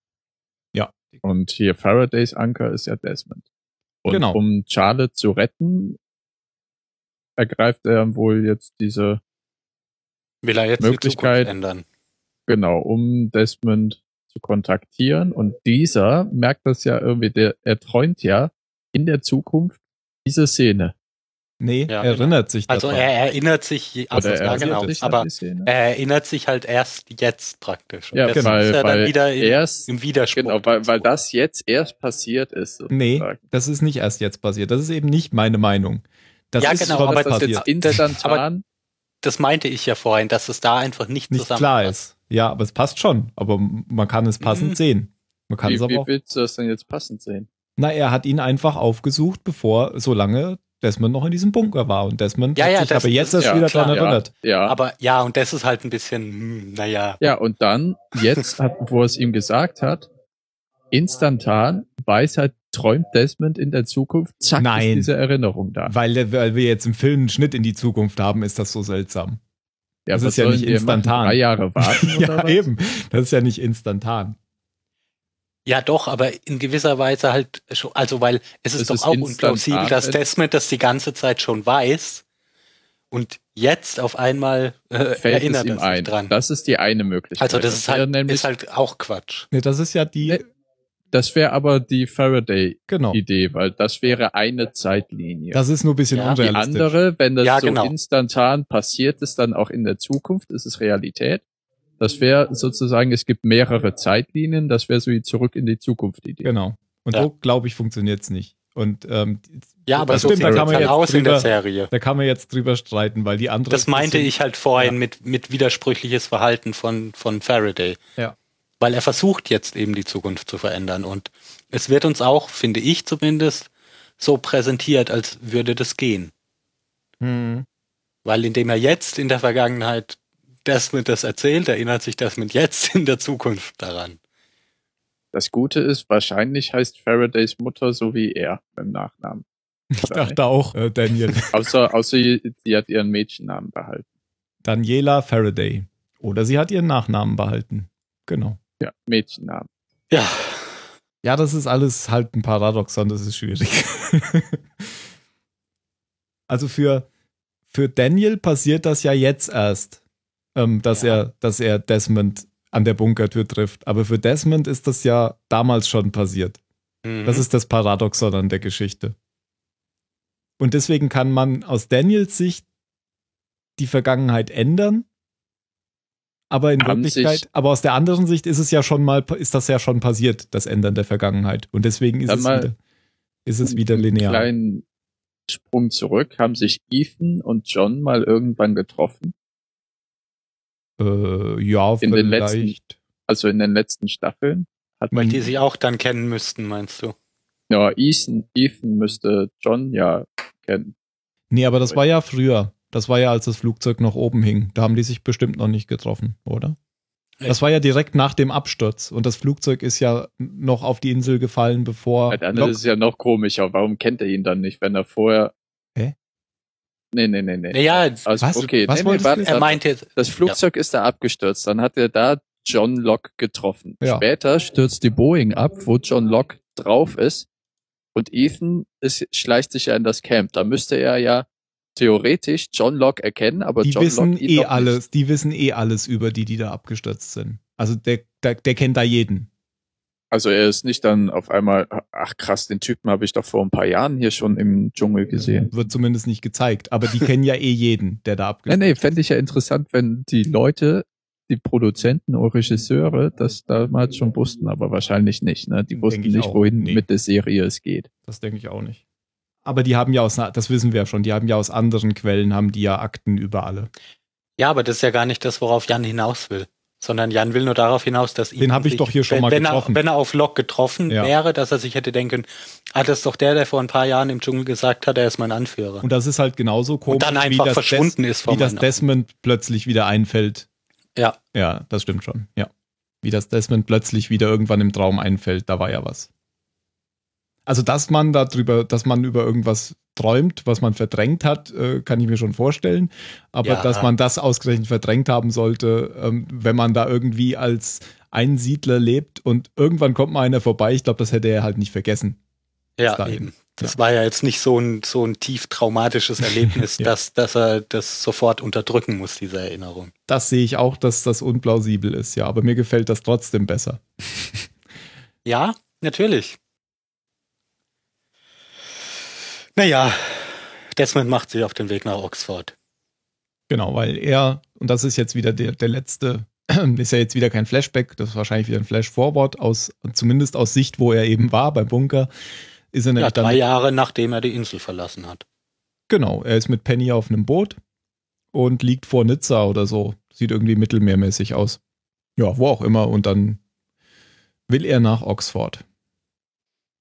Ja. Und hier Faradays Anker ist ja Desmond. Und Genau. um Charlotte zu retten, ergreift er wohl jetzt diese, Will er jetzt Möglichkeit- die Zukunft ändern. genau, um Desmond zu kontaktieren. Und dieser merkt das ja irgendwie, der, er träumt ja in der Zukunft diese Szene. nee, Ja, er erinnert sich Also daran. er erinnert sich, also, Oder ja, erinnert genau, sich aber er erinnert sich halt erst jetzt praktisch. Und ja, deswegen weil, ist er weil dann wieder im, erst, im Widerspruch. genau, weil, weil das jetzt erst passiert ist. nee, sozusagen. das ist nicht erst jetzt passiert. Das ist eben nicht meine Meinung. Das Ja, ist genau, schon aber das jetzt instantan das meinte ich ja vorhin, dass es da einfach nicht, nicht klar ist. Ja, aber es passt schon. Aber man kann es passend Mhm. sehen. Man kann Wie, es aber wie auch. willst du das denn jetzt passend sehen? Na, er hat ihn einfach aufgesucht, bevor, solange Desmond noch in diesem Bunker war. Und Desmond Ja, hat ja, sich das- aber jetzt das- erst ja, wieder klar. daran erinnert. Ja, Aber ja, und das ist halt ein bisschen, hm, naja. ja, und dann, jetzt, hat, wo er es ihm gesagt hat, instantan weiß halt, träumt Desmond in der Zukunft, zack, Nein. ist diese Erinnerung da. Weil, weil wir jetzt im Film einen Schnitt in die Zukunft haben, ist das so seltsam. Ja, das ist ja nicht machen? instantan. Drei Jahre warten (laughs) oder ja, was? eben. Das ist ja nicht instantan. Ja, doch, aber in gewisser Weise halt schon, also weil es ist Es doch ist auch unplausibel, dass Desmond das die ganze Zeit schon weiß und jetzt auf einmal äh, Fällt erinnert es er ihm sich ein. dran. Das ist die eine Möglichkeit. also das ist halt, nämlich, ist halt auch Quatsch. Nee, das ist ja die, Nee. Das wäre aber die Faraday-Idee, genau. weil das wäre eine Zeitlinie. Das ist nur ein bisschen Ja. Die unrealistisch. andere, wenn das Ja, so genau. instantan passiert ist, dann auch in der Zukunft, ist es Realität. Das wäre sozusagen, es gibt mehrere Zeitlinien, das wäre so die Zurück in die Zukunft Idee. Genau. Und Ja. so, glaube ich, funktioniert's nicht. Und ähm, Ja, aber das so stimmt, da sieht kann es man jetzt aus in der drüber, Serie. da kann man jetzt drüber streiten, weil die andere. Das meinte bisschen- ich halt vorhin mit, mit widersprüchliches Verhalten von, von Faraday. Ja. Weil er versucht jetzt eben die Zukunft zu verändern. Und es wird uns auch, finde ich zumindest, so präsentiert, als würde das gehen. Hm. Weil indem er jetzt in der Vergangenheit Desmond das erzählt, erinnert sich Desmond jetzt in der Zukunft daran. Das Gute ist, wahrscheinlich heißt Faradays Mutter so wie er beim Nachnamen. Ich dachte auch, äh, Daniel. (laughs) Außer, außer sie hat ihren Mädchennamen behalten. Daniela Faraday. Oder sie hat ihren Nachnamen behalten. Genau. Ja, Mädchennamen. Ja, Ja, das ist alles halt ein Paradoxon, das ist schwierig. (laughs) also für, für Daniel passiert das ja jetzt erst, ähm, dass, Ja. er, dass er Desmond an der Bunkertür trifft. Aber für Desmond ist das ja damals schon passiert. Mhm. Das ist das Paradoxon an der Geschichte. Und deswegen kann man aus Daniels Sicht die Vergangenheit ändern, aber in Haben Wirklichkeit, sich- aber aus der anderen Sicht ist es ja schon mal, ist das ja schon passiert, das Ändern der Vergangenheit. Und deswegen ist es mal wieder, ist es wieder linear. Kleinen Sprung zurück. Haben sich Ethan und John mal irgendwann getroffen? Äh, ja, In den letzten- vielleicht. Also in den letzten Staffeln? Hat Weil man, die sich auch dann kennen müssten, meinst du? ja, Ethan, Ethan müsste John ja kennen. Nee, aber das war ja früher. Das war ja, als das Flugzeug noch oben hing. Da haben die sich bestimmt noch nicht getroffen, oder? Das war ja direkt nach dem Absturz und das Flugzeug ist ja noch auf die Insel gefallen, bevor. Ja, dann Lok- ist es ja noch komischer. Warum kennt er ihn dann nicht, wenn er vorher. Hä? Nee, nee, nee, nee. Naja, Also, Was? okay, Was nee, nee, warte, er meint jetzt, Das Flugzeug ist da abgestürzt. Dann hat er da John Locke getroffen. Ja. Später stürzt die Boeing ab, wo John Locke drauf ist. Und Ethan ist, schleicht sich ja in das Camp. Da müsste er ja theoretisch John Locke erkennen, aber die John wissen Locke eh alles, Nicht. die wissen eh alles über die, die da abgestürzt sind. Also der, der, der kennt da jeden. Also er ist nicht dann auf einmal, ach krass, den Typen habe ich doch vor ein paar Jahren hier schon im Dschungel gesehen. Wird zumindest nicht gezeigt. Aber die (laughs) kennen ja eh jeden, der da Nee, abgespielt nee, fände ich ja interessant, wenn die Leute, die Produzenten oder Regisseure das damals schon wussten, aber wahrscheinlich nicht. Ne? Die wussten ich nicht, wohin Nee. mit der Serie es geht. Das denke ich auch nicht. Aber die haben ja aus, das wissen wir ja schon, die haben ja aus anderen Quellen, haben die ja Akten über alle. Ja, aber das ist ja gar nicht das, worauf Jan hinaus will. Sondern Jan will nur darauf hinaus, dass ihn Den hab ich doch hier schon wenn, mal wenn getroffen. Er, wenn er auf Locke getroffen Ja. wäre, dass er sich hätte denken, ah, das ist doch der, der vor ein paar Jahren im Dschungel gesagt hat, er ist mein Anführer. Und das ist halt genauso komisch, Und dann wie einfach das, verschwunden Des, ist vor wie das. Desmond plötzlich wieder einfällt. Ja. Ja, das stimmt schon. Ja. Wie das Desmond plötzlich wieder irgendwann im Traum einfällt, da war ja was. Also, dass man darüber, dass man über irgendwas träumt, was man verdrängt hat, äh, kann ich mir schon vorstellen. Aber Ja. dass man das ausgerechnet verdrängt haben sollte, ähm, wenn man da irgendwie als Einsiedler lebt und irgendwann kommt mal einer vorbei, ich glaube, das hätte er halt nicht vergessen. Ja, dahin. eben. Das war ja jetzt nicht so ein, so ein tief traumatisches (laughs) Erlebnis, Ja. dass, dass er das sofort unterdrücken muss, diese Erinnerung. Das sehe ich auch, dass das unplausibel ist, ja. Aber mir gefällt das trotzdem besser. (laughs) Ja, natürlich. Naja, Desmond macht sich auf den Weg nach Oxford. Genau, weil er, und das ist jetzt wieder der, der letzte, (clears throat) ist ja jetzt wieder kein Flashback, das ist wahrscheinlich wieder ein Flash-Forward, aus, zumindest aus Sicht, wo er eben war, beim Bunker, ist er Ja, nämlich drei dann, Jahre nachdem er die Insel verlassen hat. genau, er ist mit Penny auf einem Boot und liegt vor Nizza oder so. Sieht irgendwie mittelmeermäßig aus. Ja, wo auch immer. Und dann will er nach Oxford.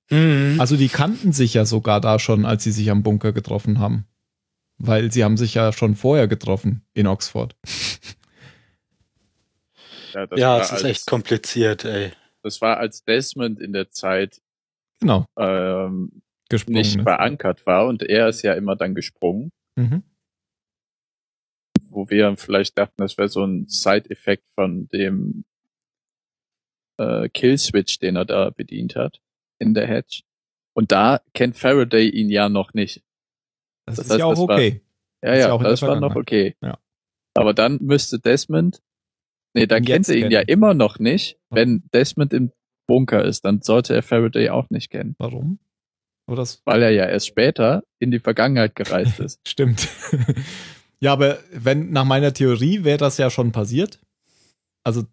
Mhm. Also die kannten sich ja sogar da schon, als sie sich am Bunker getroffen haben. Weil sie haben sich ja schon vorher getroffen in Oxford. Ja, das, ja, war es ist als, echt kompliziert, ey. das war als Desmond in der Zeit Genau, ähm, gesprungen. nicht ist. verankert war und er ist ja immer dann gesprungen, Mhm. wo wir vielleicht dachten, das wäre so ein Side-Effekt von dem äh, Kill-Switch, den er da bedient hat in der Hedge. Und da kennt Faraday ihn ja noch nicht. Das, Das ist heißt, ja auch das war- okay. Ja, Ist ja ja, das war noch okay. Ja. Aber dann müsste Desmond, nee, dann kennt er ihn ja kennen. immer noch nicht. Wenn Desmond im Bunker ist, dann sollte er Faraday auch nicht kennen, Warum? Das weil er ja erst später in die Vergangenheit gereist ist. (laughs) stimmt. (laughs) ja, aber wenn nach meiner Theorie wäre das ja schon passiert. Also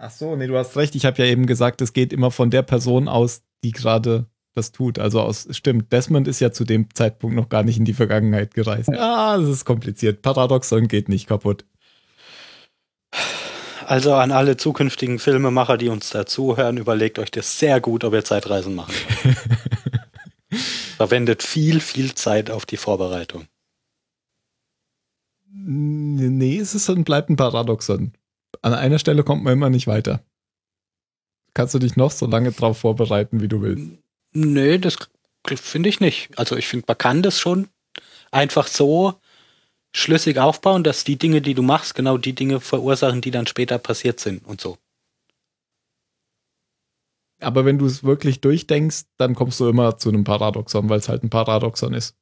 Ach so, nee, du hast recht. Ich habe ja eben gesagt, es geht immer von der Person aus, die gerade das tut. Also aus, stimmt, Desmond ist ja zu dem Zeitpunkt noch gar nicht in die Vergangenheit gereist. Ah, das ist kompliziert. Paradoxon geht nicht kaputt. Also an alle zukünftigen Filmemacher, die uns dazuhören, überlegt euch das sehr gut, ob ihr Zeitreisen machen wollt. (laughs) Verwendet viel, viel Zeit auf die Vorbereitung. Nee, es ist und bleibt ein Paradoxon. An einer Stelle kommt man immer nicht weiter. Kannst du dich noch so lange drauf vorbereiten, wie du willst. Nö, das finde ich nicht. Also ich finde, man kann das schon einfach so schlüssig aufbauen, dass die Dinge, die du machst, genau die Dinge verursachen, die dann später passiert sind und so. Aber wenn du es wirklich durchdenkst, dann kommst du immer zu einem Paradoxon, weil es halt ein Paradoxon ist.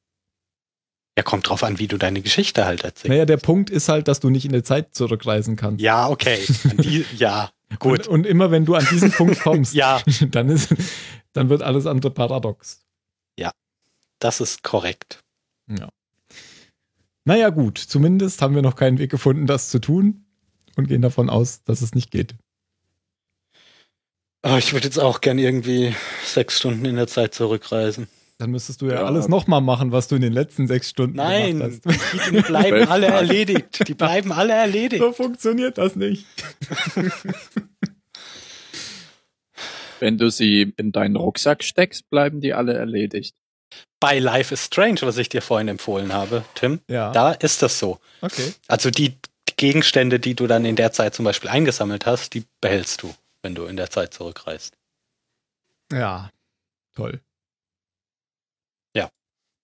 Ja, kommt drauf an, wie du deine Geschichte halt erzählst. Naja, der Punkt ist halt, dass du nicht in der Zeit zurückreisen kannst. Ja, okay. Die, (laughs) ja, gut. Und, und immer wenn du an diesen Punkt kommst, (laughs) Ja, (laughs) dann, ist, dann wird alles andere paradox. das ist korrekt. Ja. Naja, gut. Zumindest haben wir noch keinen Weg gefunden, das zu tun und gehen davon aus, dass es nicht geht. Aber ich würde jetzt auch gern irgendwie sechs Stunden in der Zeit zurückreisen. Dann müsstest du ja, Ja. alles nochmal machen, was du in den letzten sechs Stunden Nein, gemacht hast. die Dinge bleiben alle erledigt. Die bleiben alle erledigt. So funktioniert das nicht. (laughs) Wenn du sie in deinen Rucksack steckst, bleiben die alle erledigt. Bei Life is Strange, was ich dir vorhin empfohlen habe, Tim, Ja. da ist das so. okay. Also die Gegenstände, die du dann in der Zeit zum Beispiel eingesammelt hast, die behältst du, wenn du in der Zeit zurückreist. Ja. Toll.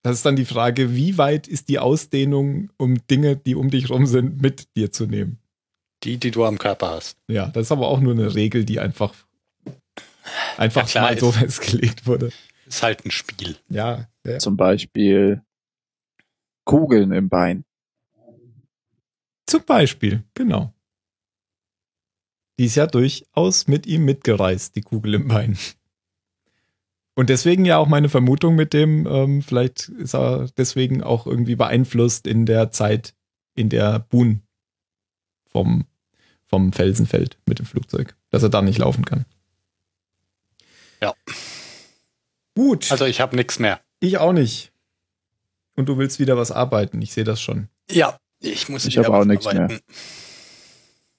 Das ist dann die Frage, wie weit ist die Ausdehnung, um Dinge, die um dich rum sind, mit dir zu nehmen? Die, die du am Körper hast. Ja, das ist aber auch nur eine Regel, die einfach, einfach Ja, klar, mal so festgelegt wurde. Ist halt ein Spiel. Ja, ja. Zum Beispiel Kugeln im Bein. Zum Beispiel, genau. Die ist ja durchaus mit ihm mitgereist, die Kugel im Bein. Und deswegen ja auch meine Vermutung mit dem, ähm, vielleicht ist er deswegen auch irgendwie beeinflusst in der Zeit, in der Boone vom, vom Felsen fällt mit dem Flugzeug, dass er da nicht laufen kann. Ja. Gut. Also ich habe nichts mehr. Ich auch nicht. Und du willst wieder was arbeiten, ich sehe das schon. Ja, ich muss Ich wieder habe auch was nichts mehr. arbeiten.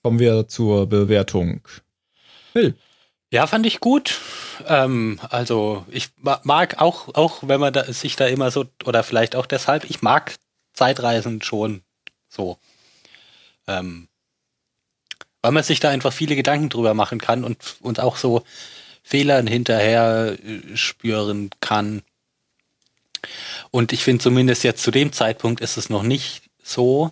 Kommen wir zur Bewertung. Phil. Ja, fand ich gut. Ähm, also ich ma- mag auch, auch wenn man da, sich da immer so, oder vielleicht auch deshalb, ich mag Zeitreisen schon so. Ähm, weil man sich da einfach viele Gedanken drüber machen kann und, und auch so Fehlern hinterher äh, spüren kann. Und ich finde zumindest jetzt zu dem Zeitpunkt ist es noch nicht so,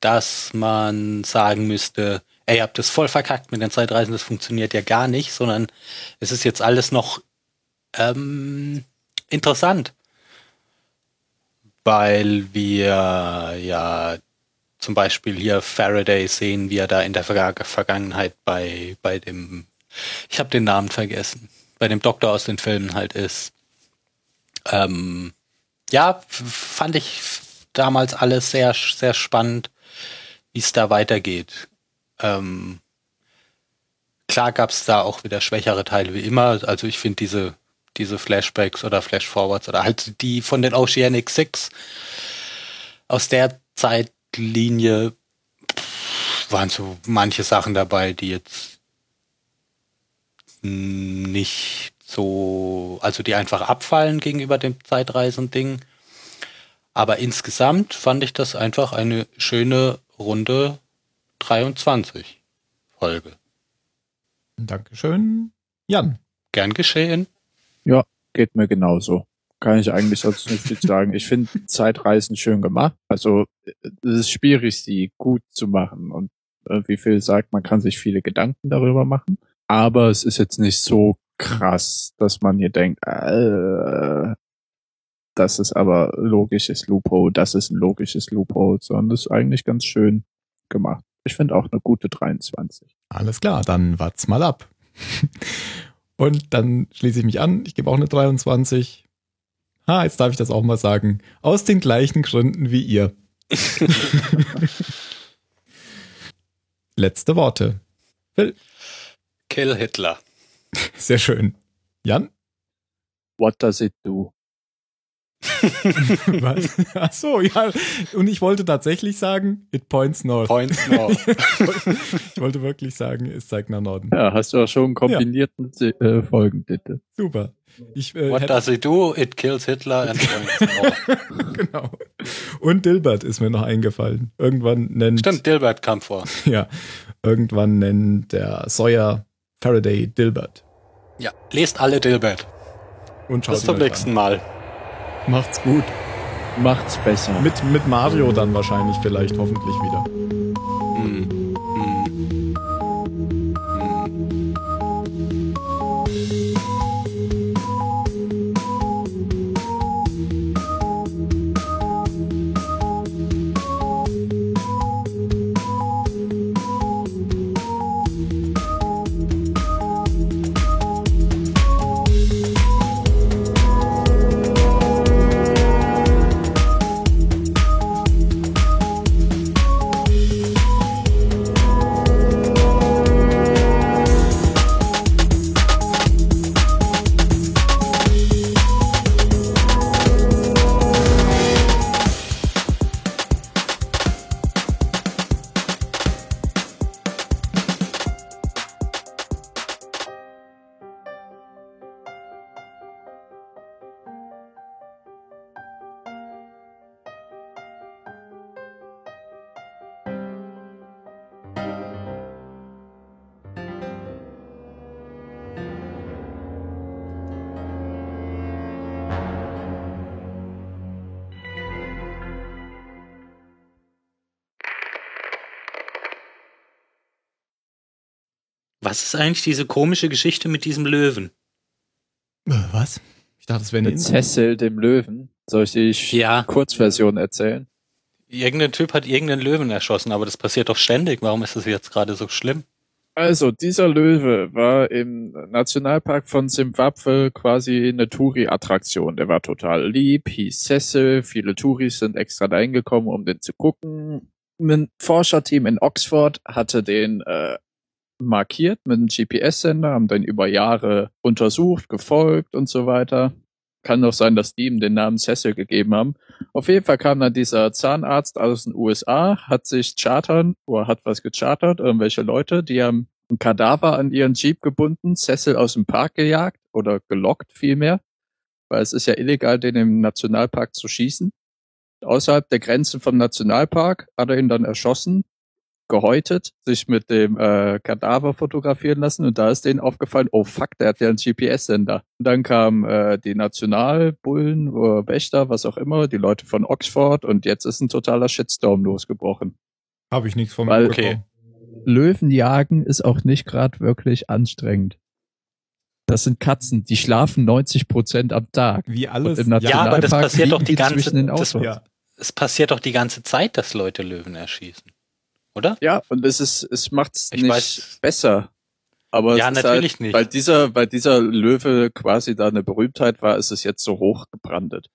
dass man sagen müsste, ey, ihr habt das voll verkackt mit den Zeitreisen, das funktioniert ja gar nicht, sondern es ist jetzt alles noch ähm, interessant. Weil wir ja zum Beispiel hier Faraday sehen, wie er da in der Verga- Vergangenheit bei, bei dem, ich habe den Namen vergessen, bei dem Doktor aus den Filmen halt ist. Ähm, ja, fand ich damals alles sehr, sehr spannend, wie es da weitergeht. Ähm, klar gab es da auch wieder schwächere Teile wie immer. Also ich finde diese, diese Flashbacks oder Flashforwards oder halt die von den Oceanic Six aus der Zeitlinie waren so manche Sachen dabei, die jetzt nicht so, also die einfach abfallen gegenüber dem Zeitreisen-Ding. Aber insgesamt fand ich das einfach eine schöne Runde 23 Folge. Dankeschön. Jan. Gern geschehen. Geht mir genauso. Kann ich eigentlich sonst nicht viel sagen. Ich finde Zeitreisen schön gemacht. Also es ist schwierig, sie gut zu machen. Und äh, wie Phil sagt, man kann sich viele Gedanken darüber machen. Aber es ist jetzt nicht so krass, dass man hier denkt, äh, das ist aber logisches Loophole, das ist ein logisches Loophole, sondern das ist eigentlich ganz schön gemacht. Ich finde auch eine gute 23. Alles klar, dann wart's mal ab. (laughs) Und dann schließe ich mich an. Ich gebe auch eine 23. Ha, jetzt darf ich das auch mal sagen. Aus den gleichen Gründen wie ihr. (laughs) (laughs) Letzte Worte. Phil. Kill Hitler. Sehr schön. Jan? What does it do? (laughs) Was? Ach so, ja. Und ich wollte tatsächlich sagen, it points north. Points north. (laughs) Ich wollte wirklich sagen, es zeigt nach Norden. Ja, hast du auch schon kombinierten äh, Folgentitel. Super. Ich, äh, What does it do? It kills Hitler and points north. (laughs) genau. Und Dilbert ist mir noch eingefallen. Irgendwann nennt, Stimmt, Dilbert kam vor. ja, irgendwann nennt der Sawyer Faraday Dilbert. Ja, lest alle Dilbert. Und schaut Bis zum nächsten Mal. Macht's gut. Macht's besser. Mit, mit Mario dann wahrscheinlich vielleicht hoffentlich wieder. Was ist eigentlich diese komische Geschichte mit diesem Löwen? Äh, Was? Ich dachte, es wäre eine Mit Insel. Cecil, dem Löwen. Soll ich die Ja. Kurzversion erzählen? Irgendein Typ hat irgendeinen Löwen erschossen, aber das passiert doch ständig. Warum ist das jetzt gerade so schlimm? Also, dieser Löwe war im Nationalpark von Zimbabwe quasi eine Touri-Attraktion. Der war total lieb, hieß Cecil. Viele Touris sind extra dahin gekommen, um den zu gucken. Ein Forscherteam in Oxford hatte den äh, markiert mit einem GPS-Sender, haben den über Jahre untersucht, gefolgt und so weiter. Kann doch sein, dass die ihm den Namen Cecil gegeben haben. Auf jeden Fall kam dann dieser Zahnarzt aus den USA, hat sich chartern oder hat was gechartert, irgendwelche Leute, die haben ein Kadaver an ihren Jeep gebunden, Cecil aus dem Park gejagt oder gelockt vielmehr, weil es ist ja illegal, den im Nationalpark zu schießen. Außerhalb der Grenzen vom Nationalpark hat er ihn dann erschossen, gehäutet, sich mit dem äh, Kadaver fotografieren lassen und da ist denen aufgefallen, oh fuck, der hat ja einen GPS-Sender. Und dann kamen äh, die Nationalbullen, äh, Wächter, was auch immer, die Leute von Oxford und jetzt ist ein totaler Shitstorm losgebrochen. Habe ich nichts von Weil- mitbekommen. Löwenjagen ist auch nicht gerade wirklich anstrengend. Das sind Katzen, die schlafen 90 Prozent am Tag. Wie Und alles. im Ja, aber das passiert doch die ganze- zwischen den das- Autos. ja. Es passiert doch die ganze Zeit, dass Leute Löwen erschießen. Oder? Ja, und es ist, es macht's Ich nicht weiß- besser. Aber Ja, natürlich halt, nicht. Weil dieser, weil dieser Löwe quasi da eine Berühmtheit war, ist es jetzt so hochgebrandet.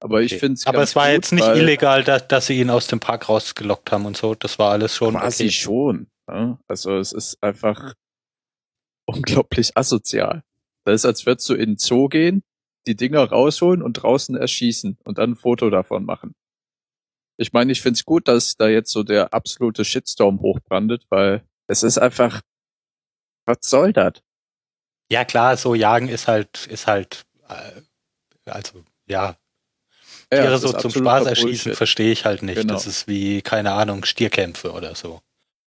Aber ich Okay. finde es Aber es war gut, jetzt nicht illegal, dass, dass sie ihn aus dem Park rausgelockt haben und so. Das war alles schon. Quasi okay. schon. Ja? Also es ist einfach unglaublich asozial. Das ist, als würdest du in den Zoo gehen, die Dinger rausholen und draußen erschießen und dann ein Foto davon machen. Ich meine, ich finde es gut, dass da jetzt so der absolute Shitstorm hochbrandet, weil es ist einfach, was soll das? Ja, klar, so jagen ist halt, ist halt, äh, also, ja, Tiere das so zum Spaß erschießen, verstehe ich halt nicht. Genau. Das ist wie, keine Ahnung, Stierkämpfe oder so.